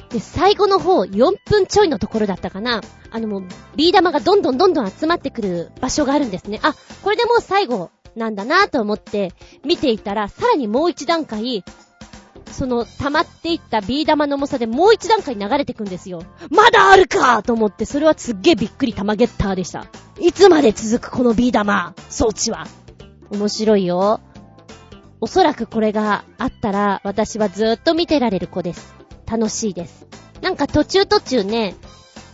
で、最後の方、4分ちょいのところだったかな。あのもう、ビー玉がどんどんどんどん集まってくる場所があるんですね。あ、これでもう最後なんだなと思って見ていたら、さらにもう一段階、その溜まっていったビー玉の重さでもう一段階流れてくんですよ。まだあるかと思って、それはすっげえびっくり玉ゲッターでした。いつまで続くこのビー玉装置は。面白いよ。おそらくこれがあったら、私はずーっと見てられる子です。楽しいです。なんか途中途中ね、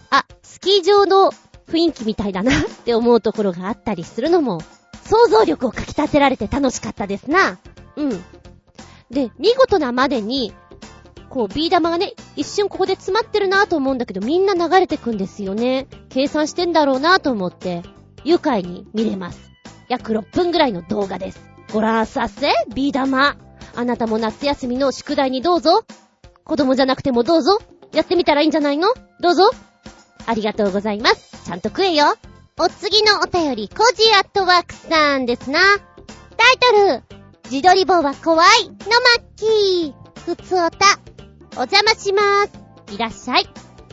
あ、スキー場の雰囲気みたいだな って思うところがあったりするのも、想像力をかき立てられて楽しかったですな。うん。で、見事なまでに、こう、ビー玉がね、一瞬ここで詰まってるなと思うんだけど、みんな流れてくんですよね。計算してんだろうなと思って、愉快に見れます。約6分ぐらいの動画です。ご覧させ、ビー玉。あなたも夏休みの宿題にどうぞ。子供じゃなくてもどうぞ。やってみたらいいんじゃないの？どうぞ。ありがとうございます。ちゃんと食えよ。お次のお便り、コジアットワークさんですな。タイトル、自撮り棒は怖いのマッキー。ふつおた。お邪魔しまーす。いらっしゃい。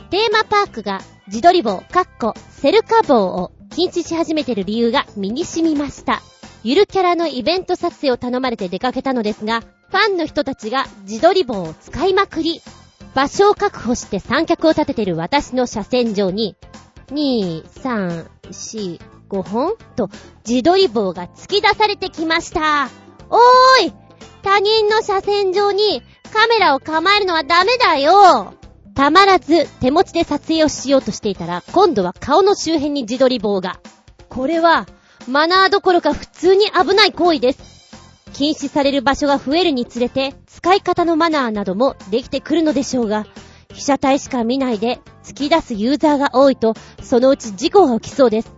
テーマパークが自撮り棒、かっこ、セルカ棒を禁止し始めてる理由が身に染みました。ゆるキャラのイベント撮影を頼まれて出かけたのですが、ファンの人たちが自撮り棒を使いまくり、場所を確保して三脚を立ててる私の車線上に、2、3、4、5本と自撮り棒が突き出されてきました。おーい他人の車線上にカメラを構えるのはダメだよたまらず手持ちで撮影をしようとしていたら、今度は顔の周辺に自撮り棒が。これは、マナーどころか普通に危ない行為です。禁止される場所が増えるにつれて、使い方のマナーなどもできてくるのでしょうが、被写体しか見ないで突き出すユーザーが多いと、そのうち事故が起きそうです。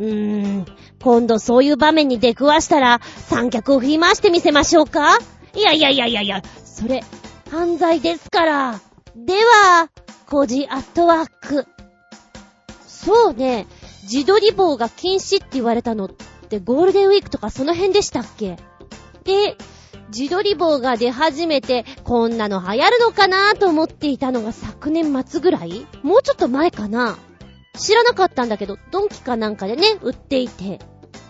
うーん、今度そういう場面に出くわしたら、三脚を振り回してみせましょうか？いやいやいやいやいや、それ、犯罪ですから。では、コジアットワーク。そうね、自撮り棒が禁止って言われたのってゴールデンウィークとかその辺でしたっけ？で、自撮り棒が出始めて、こんなの流行るのかなと思っていたのが昨年末ぐらい？もうちょっと前かな？知らなかったんだけど、ドンキかなんかでね、売っていて。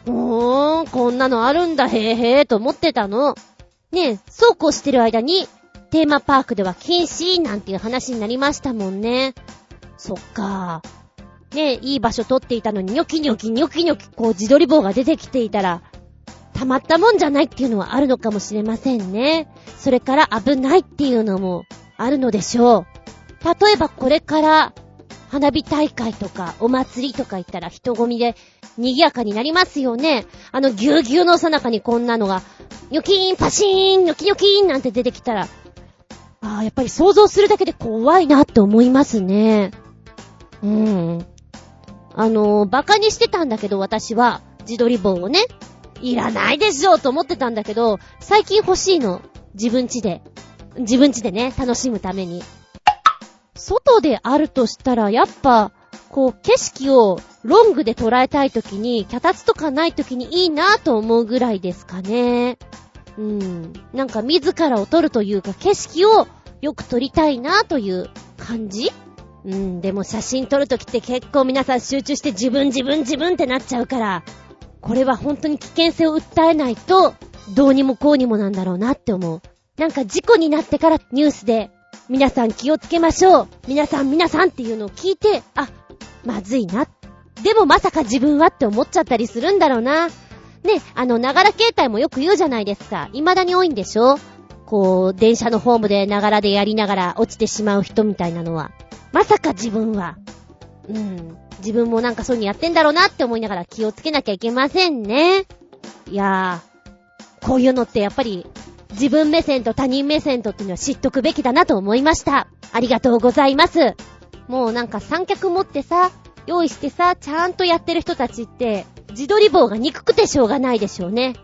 おーん、こんなのあるんだ、へーへーと思ってたの。ねえ、そうこうしてる間に、テーマパークでは禁止なんていう話になりましたもんね。そっか。ねえ、いい場所取っていたのに、ニョキニョキニョキニョキ、こう自撮り棒が出てきていたら、たまったもんじゃないっていうのはあるのかもしれませんね。それから危ないっていうのもあるのでしょう。例えばこれから花火大会とかお祭りとか行ったら人混みで賑やかになりますよね。あのぎゅうぎゅうのさなかにこんなのが、ニョキーン、パシーン、ニョキニョキーンなんて出てきたら、ああ、やっぱり想像するだけで怖いなって思いますね。うん。あのー、バカにしてたんだけど私は、自撮り棒をね、いらないでしょと思ってたんだけど、最近欲しいの。自分家で。自分家でね、楽しむために。外であるとしたら、やっぱ、こう、景色をロングで捉えたいときに、脚立とかないときにいいなと思うぐらいですかね。うん。なんか自らを撮るというか、景色をよく撮りたいなという感じ？うん、でも写真撮るときって結構皆さん集中して自分自分自分ってなっちゃうから、これは本当に危険性を訴えないと、どうにもこうにもなんだろうなって思う。なんか事故になってからニュースで、皆さん気をつけましょう。皆さん皆さんっていうのを聞いて、あ、まずいな。でもまさか自分はって思っちゃったりするんだろうな。ね、あの、ながら携帯もよく言うじゃないですか。未だに多いんでしょ？こう、電車のホームでながらでやりながら落ちてしまう人みたいなのは。まさか自分は。うん。自分もなんかそういうにやってんだろうなって思いながら気をつけなきゃいけませんね。いやー、こういうのってやっぱり自分目線と他人目線とっていうのは知っとくべきだなと思いました。ありがとうございます。もうなんか三脚持ってさ、用意してさ、ちゃんとやってる人たちって、自撮り棒が憎くてしょうがないでしょうね。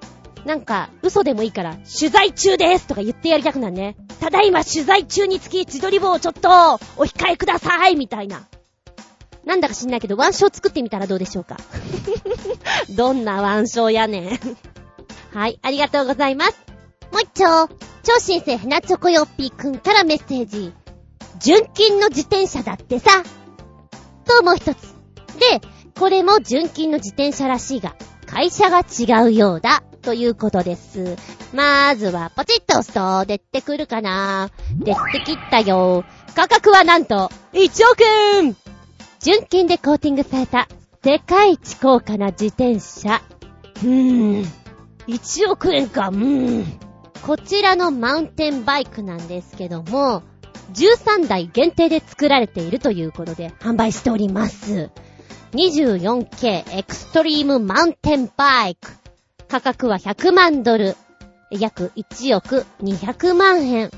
なんか、嘘でもいいから、取材中ですとか言ってやりたくなるね。ただいま取材中につき自撮り棒をちょっと、お控えくださいみたいな。なんだか知んないけど、ワンショー作ってみたらどうでしょうか。どんなワンショーやねん。はい、ありがとうございます。もう一丁、超新星船チョコヨッピーくんからメッセージ。純金の自転車だってさ。と、もう一つ。で、これも純金の自転車らしいが、会社が違うようだ。ということです。まずは、ポチッと押すと、出てくるかな出てきたよ。価格はなんと、1億円純金でコーティングされた世界一高価な自転車。うーん。1億円か、うーん。こちらのマウンテンバイクなんですけども、13台限定で作られているということで販売しております。24K エクストリームマウンテンバイク。価格は100万ドル。約1億200万円。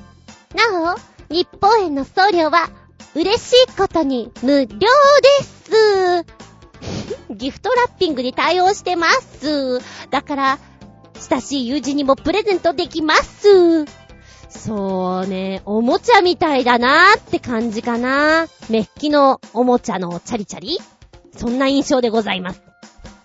なお、日本への送料は嬉しいことに無料です。ギフトラッピングに対応してます。だから、親しい友人にもプレゼントできます。そうね、おもちゃみたいだなーって感じかな。メッキのおもちゃのチャリチャリそんな印象でございます。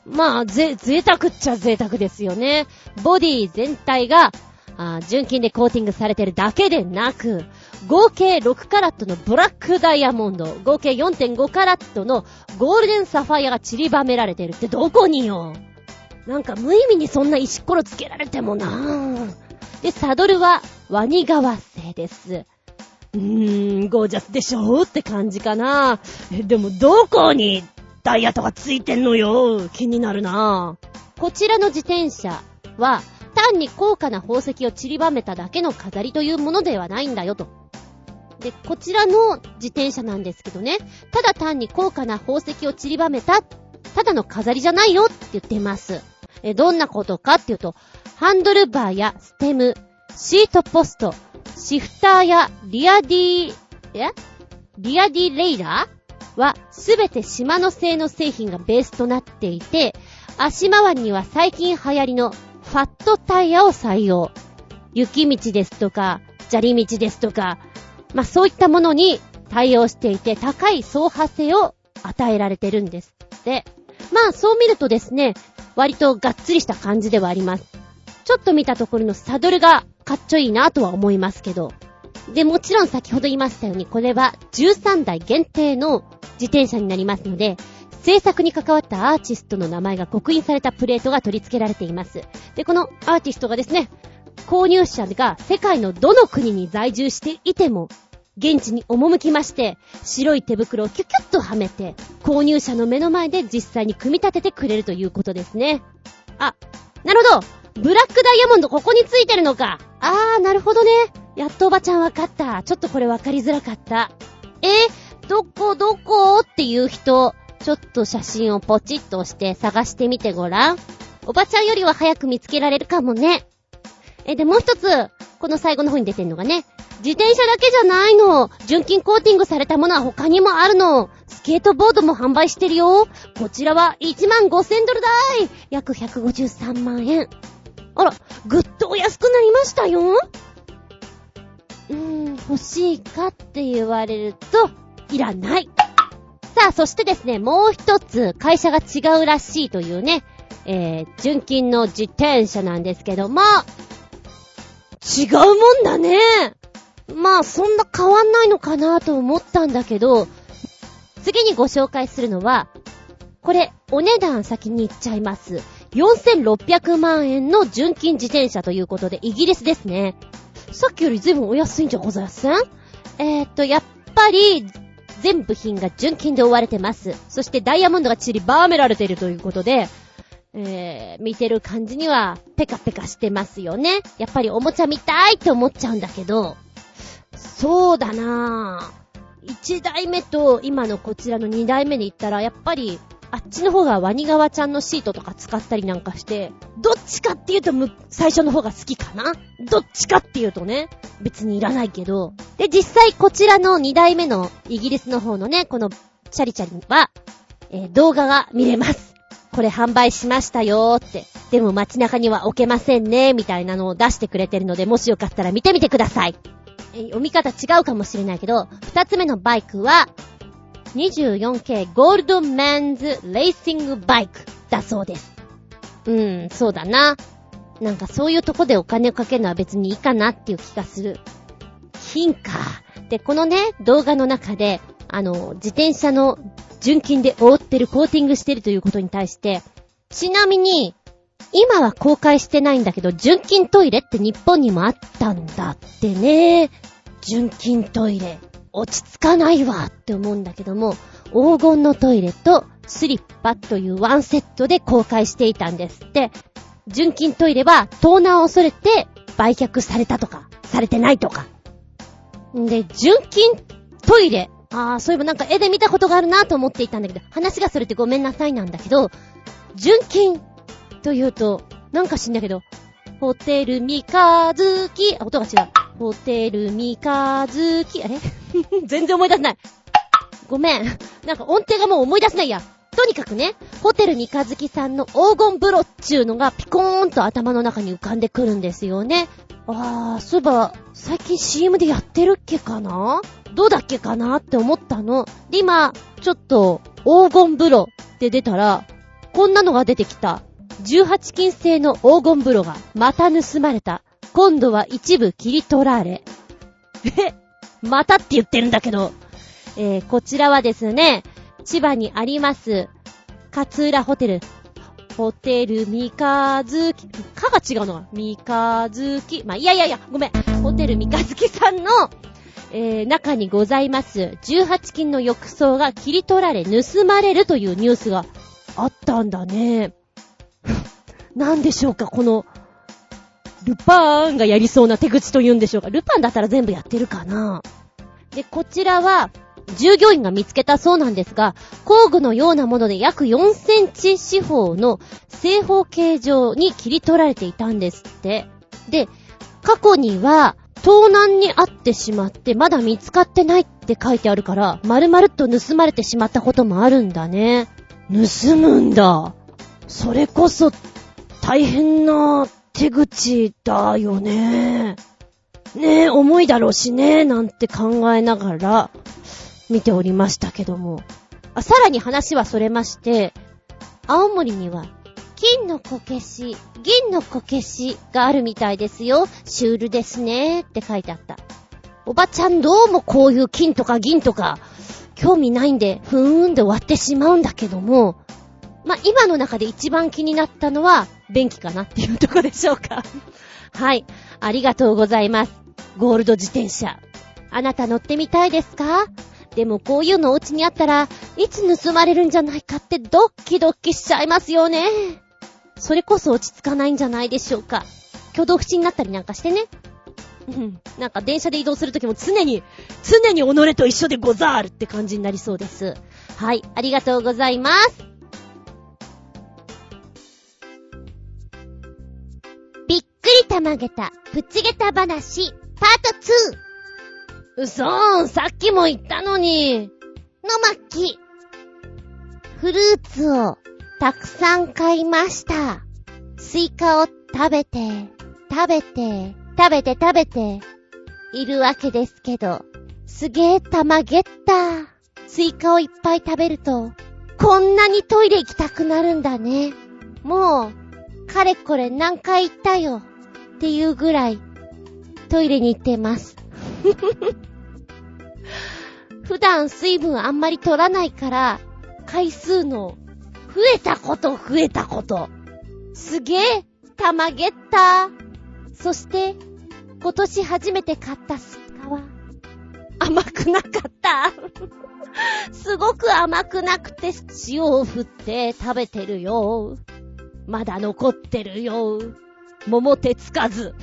まあ、ぜ、贅沢っちゃ贅沢ですよね。ボディ全体が、あ純金でコーティングされてるだけでなく、合計6カラットのブラックダイヤモンド、合計4.5カラットのゴールデンサファイアが散りばめられてるってどこによなんか無意味にそんな石ころつけられてもなぁ。で、サドルはワニ革製です。うーん、ゴージャスでしょって感じかなえ、でもどこにダイヤとかついてんのよ。気になるな。こちらの自転車は単に高価な宝石を散りばめただけの飾りというものではないんだよと。で、こちらの自転車なんですけどね、ただ単に高価な宝石を散りばめた、ただの飾りじゃないよって言ってます。え、どんなことかっていうと、ハンドルバーやステム、シートポスト、シフターやリアディ、え？リアディレイラー？はすべてシマノ製の製品がベースとなっていて、足回りには最近流行りのファットタイヤを採用。雪道ですとか、砂利道ですとか、まあ、そういったものに対応していて、高い走破性を与えられてるんですって。まあ、そう見るとですね、割とがっつりした感じではあります。ちょっと見たところのサドルがかっちょいいなとは思いますけど、で、もちろん先ほど言いましたように、これは13台限定の自転車になりますので、制作に関わったアーティストの名前が刻印されたプレートが取り付けられています。で、このアーティストがですね、購入者が世界のどの国に在住していても、現地に赴きまして、白い手袋をキュキュッとはめて、購入者の目の前で実際に組み立ててくれるということですね。あ、なるほどブラックダイヤモンドここについてるのかあー、なるほどね。やっとおばちゃんわかった。ちょっとこれわかりづらかった。えどこどこ？っていう人、ちょっと写真をポチッと押して探してみてごらん。おばちゃんよりは早く見つけられるかもね。え、で、もう一つ、この最後の方に出てんのがね、自転車だけじゃないの。純金コーティングされたものは他にもあるの。スケートボードも販売してるよ。こちらは1万5千ドルだい。約153万円。あら、ぐっとお安くなりましたよ。うーん、欲しいかって言われると、いらない。さあ、そしてですね、もう一つ会社が違うらしいというね、えー、純金の自転車なんですけども、違うもんだね。まあ、そんな変わんないのかなと思ったんだけど、次にご紹介するのは、これ、お値段先に言っちゃいます。4600万円の純金自転車ということで、イギリスですね。さっきより随分お安いんじゃございません？えー、っと、やっぱり、全部品が純金で覆われてます。そしてダイヤモンドが散りばめられているということで、えー、見てる感じにはペカペカしてますよね。やっぱりおもちゃ見たいって思っちゃうんだけど、そうだなぁ。1代目と今のこちらの2代目で言ったら、やっぱりあっちの方がワニガワちゃんのシートとか使ったりなんかして、どっちかっていうと最初の方が好きかな？どっちかっていうとね、別にいらないけど。で、実際こちらの2代目のイギリスの方のね、このチャリチャリは、えー、動画が見れます。これ販売しましたよーって。でも街中には置けませんね、みたいなのを出してくれてるので、もしよかったら見てみてください。えー、読み方違うかもしれないけど、二つ目のバイクは、24K ゴールドメンズレーシングバイクだそうです。うん、そうだな。なんかそういうとこでお金をかけるのは別にいいかなっていう気がする。金か。で、このね、動画の中で、あの、自転車の純金で覆ってる、コーティングしてるということに対して、ちなみに、今は公開してないんだけど、純金トイレって日本にもあったんだってね。純金トイレ。落ち着かないわって思うんだけども、黄金のトイレとスリッパというワンセットで公開していたんですって。純金トイレは盗難を恐れて売却されたとか、されてないとか。んで、純金トイレ。ああ、そういえばなんか絵で見たことがあるなと思っていたんだけど、話がそれてごめんなさいなんだけど、純金というと、なんか知んだけど、ホテル三日月、あ、音が違う。ホテル三日月、あれ？全然思い出せない。ごめん。なんか音程がもう思い出せないや。とにかくね、ホテル三日月さんの黄金風呂っちゅうのがピコーンと頭の中に浮かんでくるんですよね。あー、そういえば、最近 CM でやってるっけかな？どうだっけかなって思ったの。で、今、ちょっと、黄金風呂って出たら、こんなのが出てきた。18金製の黄金風呂がまた盗まれた。今度は一部切り取られ。え？またって言ってるんだけど。えー、こちらはですね、千葉にあります、勝浦ホテル。ホテル三日月、かが違うのは三日月。まあ、いやいやいや、ごめん。ホテル三日月さんの、えー、中にございます、18金の浴槽が切り取られ、盗まれるというニュースがあったんだね。なんでしょうか、この、ルパーンがやりそうな手口と言うんでしょうか。ルパンだったら全部やってるかなで、こちらは、従業員が見つけたそうなんですが、工具のようなもので約4センチ四方の正方形状に切り取られていたんですって。で、過去には、盗難にあってしまって、まだ見つかってないって書いてあるから、丸々と盗まれてしまったこともあるんだね。盗むんだ。それこそ、大変な手口だよね。ねえ、重いだろうしね、なんて考えながら見ておりましたけども。あ、さらに話はそれまして、青森には金のこけし、銀のこけしがあるみたいですよ。シュールですねって書いてあった。おばちゃんどうもこういう金とか銀とか、興味ないんで、ふーんで終わってしまうんだけども、まあ、今の中で一番気になったのは、便器かなっていうとこでしょうか。はい。ありがとうございます。ゴールド自転車。あなた乗ってみたいですか？でもこういうのお家にあったら、いつ盗まれるんじゃないかってドッキドッキしちゃいますよね。それこそ落ち着かないんじゃないでしょうか。挙動不審になったりなんかしてね。うん。なんか電車で移動するときも常に、常に己と一緒でござるって感じになりそうです。はい。ありがとうございます。まげた、プチゲタ話、パート 2! うそーん、さっきも言ったのに。のまき。フルーツをたくさん買いました。スイカを食べて、食べて、食べて食べて、いるわけですけど、すげえたまげたー。スイカをいっぱい食べると、こんなにトイレ行きたくなるんだね。もう、かれこれ何回行ったよ。っていうぐらい、トイレに行ってます。普段水分あんまり取らないから、回数の増えたこと増えたこと。すげえ、たまげたー。そして、今年初めて買ったスイカは、甘くなかった。すごく甘くなくて塩を振って食べてるよ。まだ残ってるよ。桃手つかず。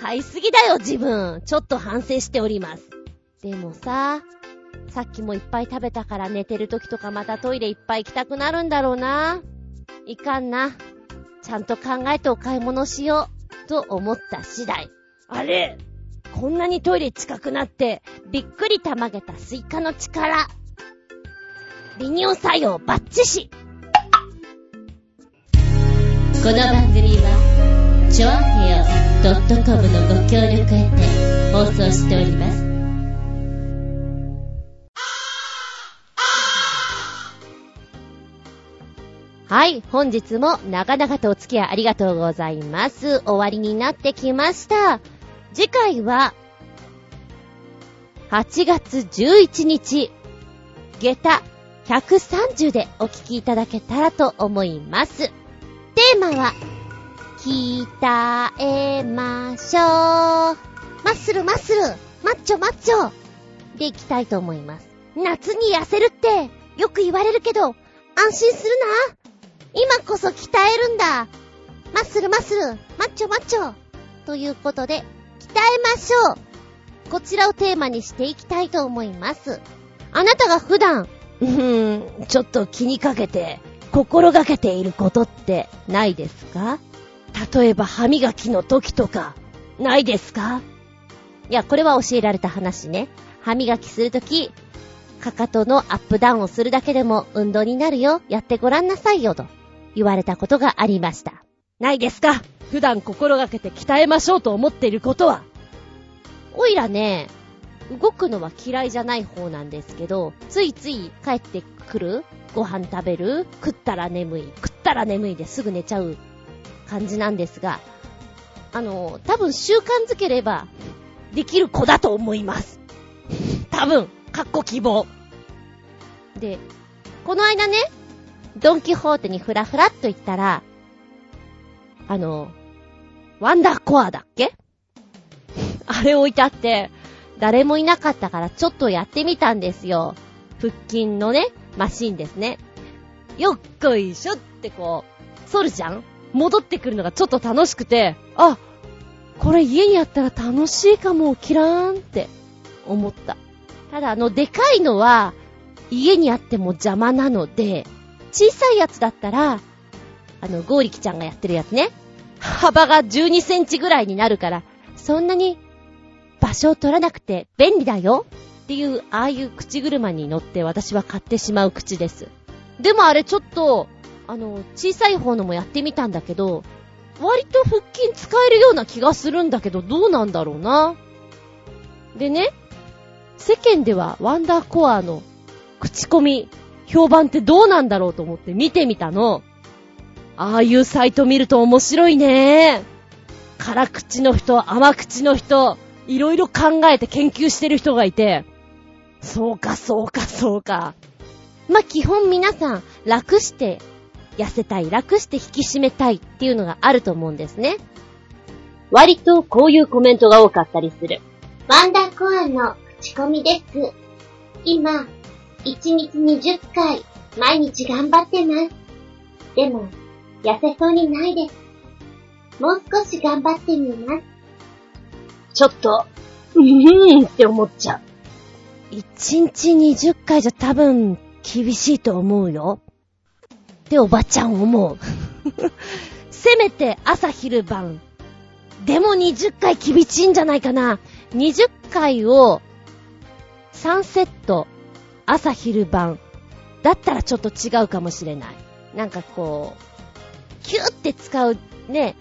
買いすぎだよ、自分。ちょっと反省しております。でもさ、さっきもいっぱい食べたから寝てる時とかまたトイレいっぱい行きたくなるんだろうな。いかんな。ちゃんと考えてお買い物しよう。と思った次第。あれ？こんなにトイレ近くなって、びっくりたまげたスイカの力。利尿作用バッチシこの番組は、ちょあへよ .com のご協力へて放送しております。はい、本日も長々とお付き合いありがとうございます。終わりになってきました。次回は、8月11日、下駄130でお聞きいただけたらと思います。テーマは、鍛えましょう。マッスルマッスル、マッチョマッチョでいきたいと思います。夏に痩せるってよく言われるけど、安心するな。今こそ鍛えるんだ。マッスルマッスル、マッチョマッチョ。ということで、鍛えましょう。こちらをテーマにしていきたいと思います。あなたが普段、うーん、ちょっと気にかけて、心がけていることってないですか？例えば歯磨きの時とか、ないですか？いや、これは教えられた話ね。歯磨きするとき、かかとのアップダウンをするだけでも運動になるよ。やってごらんなさいよ。と言われたことがありました。ないですか？普段心がけて鍛えましょうと思っていることはおいらね、動くのは嫌いじゃない方なんですけど、ついつい帰ってくるご飯食べる？食ったら眠い。食ったら眠いですぐ寝ちゃう感じなんですが、あの、多分習慣づければできる子だと思います。多分、かっこ希望。で、この間ね、ドンキホーテにふらふらっと行ったら、あの、ワンダーコアだっけ？あれ置いてあって、誰もいなかったからちょっとやってみたんですよ。腹筋のね、マシンですね。よっこいしょってこう、反るじゃん戻ってくるのがちょっと楽しくて、あ、これ家にあったら楽しいかも、キラーンって思った。ただあの、でかいのは、家にあっても邪魔なので、小さいやつだったら、あの、ゴーリキちゃんがやってるやつね。幅が12センチぐらいになるから、そんなに場所を取らなくて便利だよっていう、ああいう口車に乗って私は買ってしまう口です。でもあれちょっと、あの、小さい方のもやってみたんだけど、割と腹筋使えるような気がするんだけど、どうなんだろうな。でね、世間ではワンダーコアの口コミ、評判ってどうなんだろうと思って見てみたの。ああいうサイト見ると面白いね。辛口の人、甘口の人、いろいろ考えて研究してる人がいて、そうか、そうか、そうか。まあ、基本皆さん、楽して痩せたい、楽して引き締めたいっていうのがあると思うんですね。割とこういうコメントが多かったりする。ワンダーコアの口コミです。今、1日20回、毎日頑張ってます。でも、痩せそうにないです。もう少し頑張ってみます。ちょっと、うーんって思っちゃう。1日20回じゃ多分厳しいと思うよ。っておばちゃん思う。せめて朝昼晩。でも20回厳しいんじゃないかな。20回を3セット朝昼晩。だったらちょっと違うかもしれない。なんかこう、キューって使うね、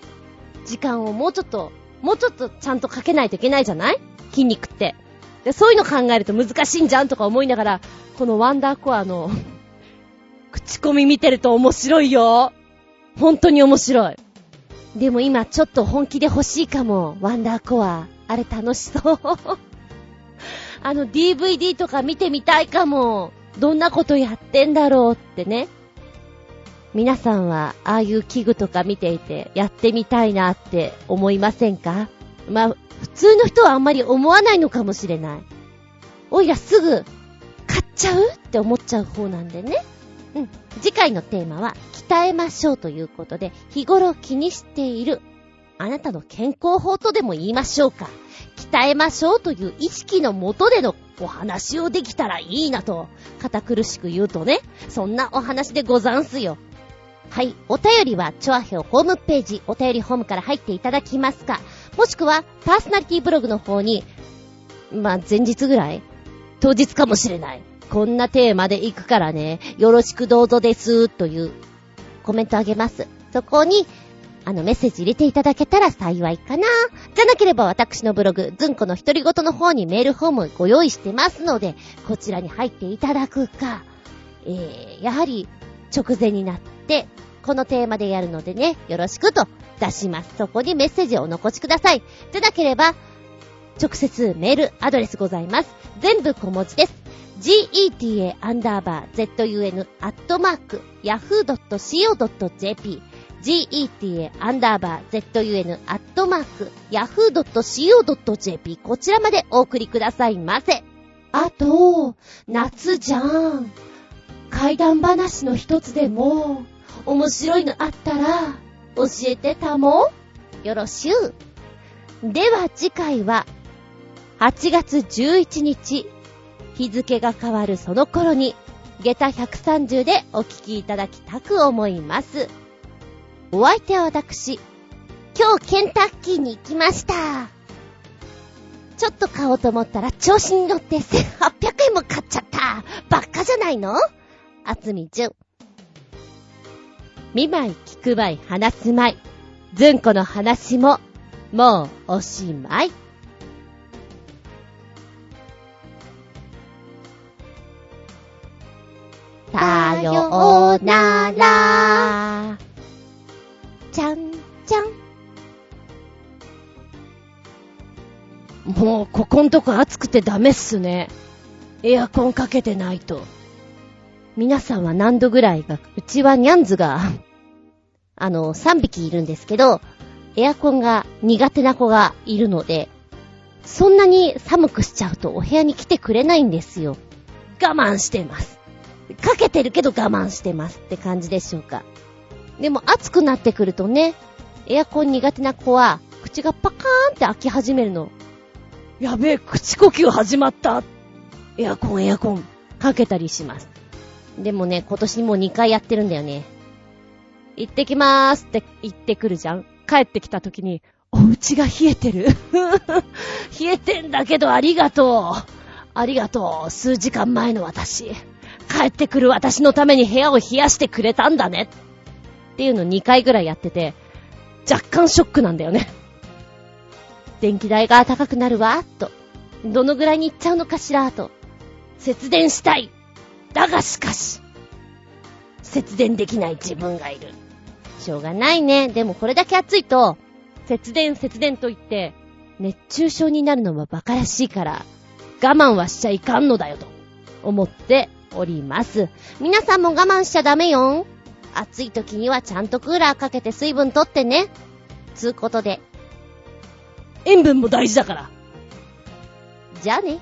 時間をもうちょっと、もうちょっとちゃんとかけないといけないじゃない？筋肉って。で、そういうの考えると難しいんじゃんとか思いながら、このワンダーコアの、口コミ見てると面白いよ。本当に面白い。でも今ちょっと本気で欲しいかも、ワンダーコア。あれ楽しそう。あの DVD とか見てみたいかも。どんなことやってんだろうってね。皆さんは、ああいう器具とか見ていて、やってみたいなって思いませんか？まあ、普通の人はあんまり思わないのかもしれない。おいらすぐ、買っちゃうって思っちゃう方なんでね。うん。次回のテーマは、鍛えましょうということで、日頃気にしている、あなたの健康法とでも言いましょうか。鍛えましょうという意識のもとでのお話をできたらいいなと、堅苦しく言うとね、そんなお話でござんすよ。はい。お便りは、チョアヘオホームページ、お便りホームから入っていただきますか、もしくは、パーソナリティブログの方に、まあ、前日ぐらい当日かもしれない。こんなテーマで行くからね、よろしくどうぞです、というコメントあげます。そこに、あの、メッセージ入れていただけたら幸いかな。じゃなければ私のブログ、ずんこの一人ごとの方にメールフォームご用意してますので、こちらに入っていただくか、えー、やはり、直前になって、このテーマでやるのでね、よろしくと出します。そこにメッセージをお残しください。でなければ、直接メールアドレスございます。全部小文字です。geta アンダーバー zun アットマーク yahoo.co.jp geta アンダーバー zun アットマーク yahoo.co.jp こちらまでお送りくださいませ。あと、夏じゃん。怪談話の一つでも、面白いのあったら、教えてたもよろしゅう。では次回は、8月11日、日付が変わるその頃に、下駄130でお聞きいただきたく思います。お相手は私、今日ケンタッキーに行きました。ちょっと買おうと思ったら調子に乗って1800円も買っちゃった。ばっかじゃないの？あつみじゅん。見舞い、聞く舞い、話す舞い。ずんこの話も、もうおしまい。さようなら。ちゃんちゃん。もう、ここんとこ暑くてダメっすね。エアコンかけてないと。皆さんは何度ぐらいが、うちはニャンズが、あの、3匹いるんですけど、エアコンが苦手な子がいるので、そんなに寒くしちゃうとお部屋に来てくれないんですよ。我慢してます。かけてるけど我慢してますって感じでしょうか。でも暑くなってくるとね、エアコン苦手な子は、口がパカーンって開き始めるの。やべえ、口呼吸始まった。エアコン、エアコン、かけたりします。でもね、今年もう2回やってるんだよね。行ってきまーすって言ってくるじゃん。帰ってきた時に、お家が冷えてる。冷えてんだけどありがとう。ありがとう。数時間前の私。帰ってくる私のために部屋を冷やしてくれたんだね。っていうの2回ぐらいやってて、若干ショックなんだよね。電気代が高くなるわ、と。どのぐらいに行っちゃうのかしら、と。節電したい。だがしかし、節電できない自分がいる。しょうがないね。でもこれだけ暑いと、節電節電と言って、熱中症になるのは馬鹿らしいから、我慢はしちゃいかんのだよと思っております。皆さんも我慢しちゃダメよ。暑い時にはちゃんとクーラーかけて水分取ってね。つうことで、塩分も大事だから。じゃあね。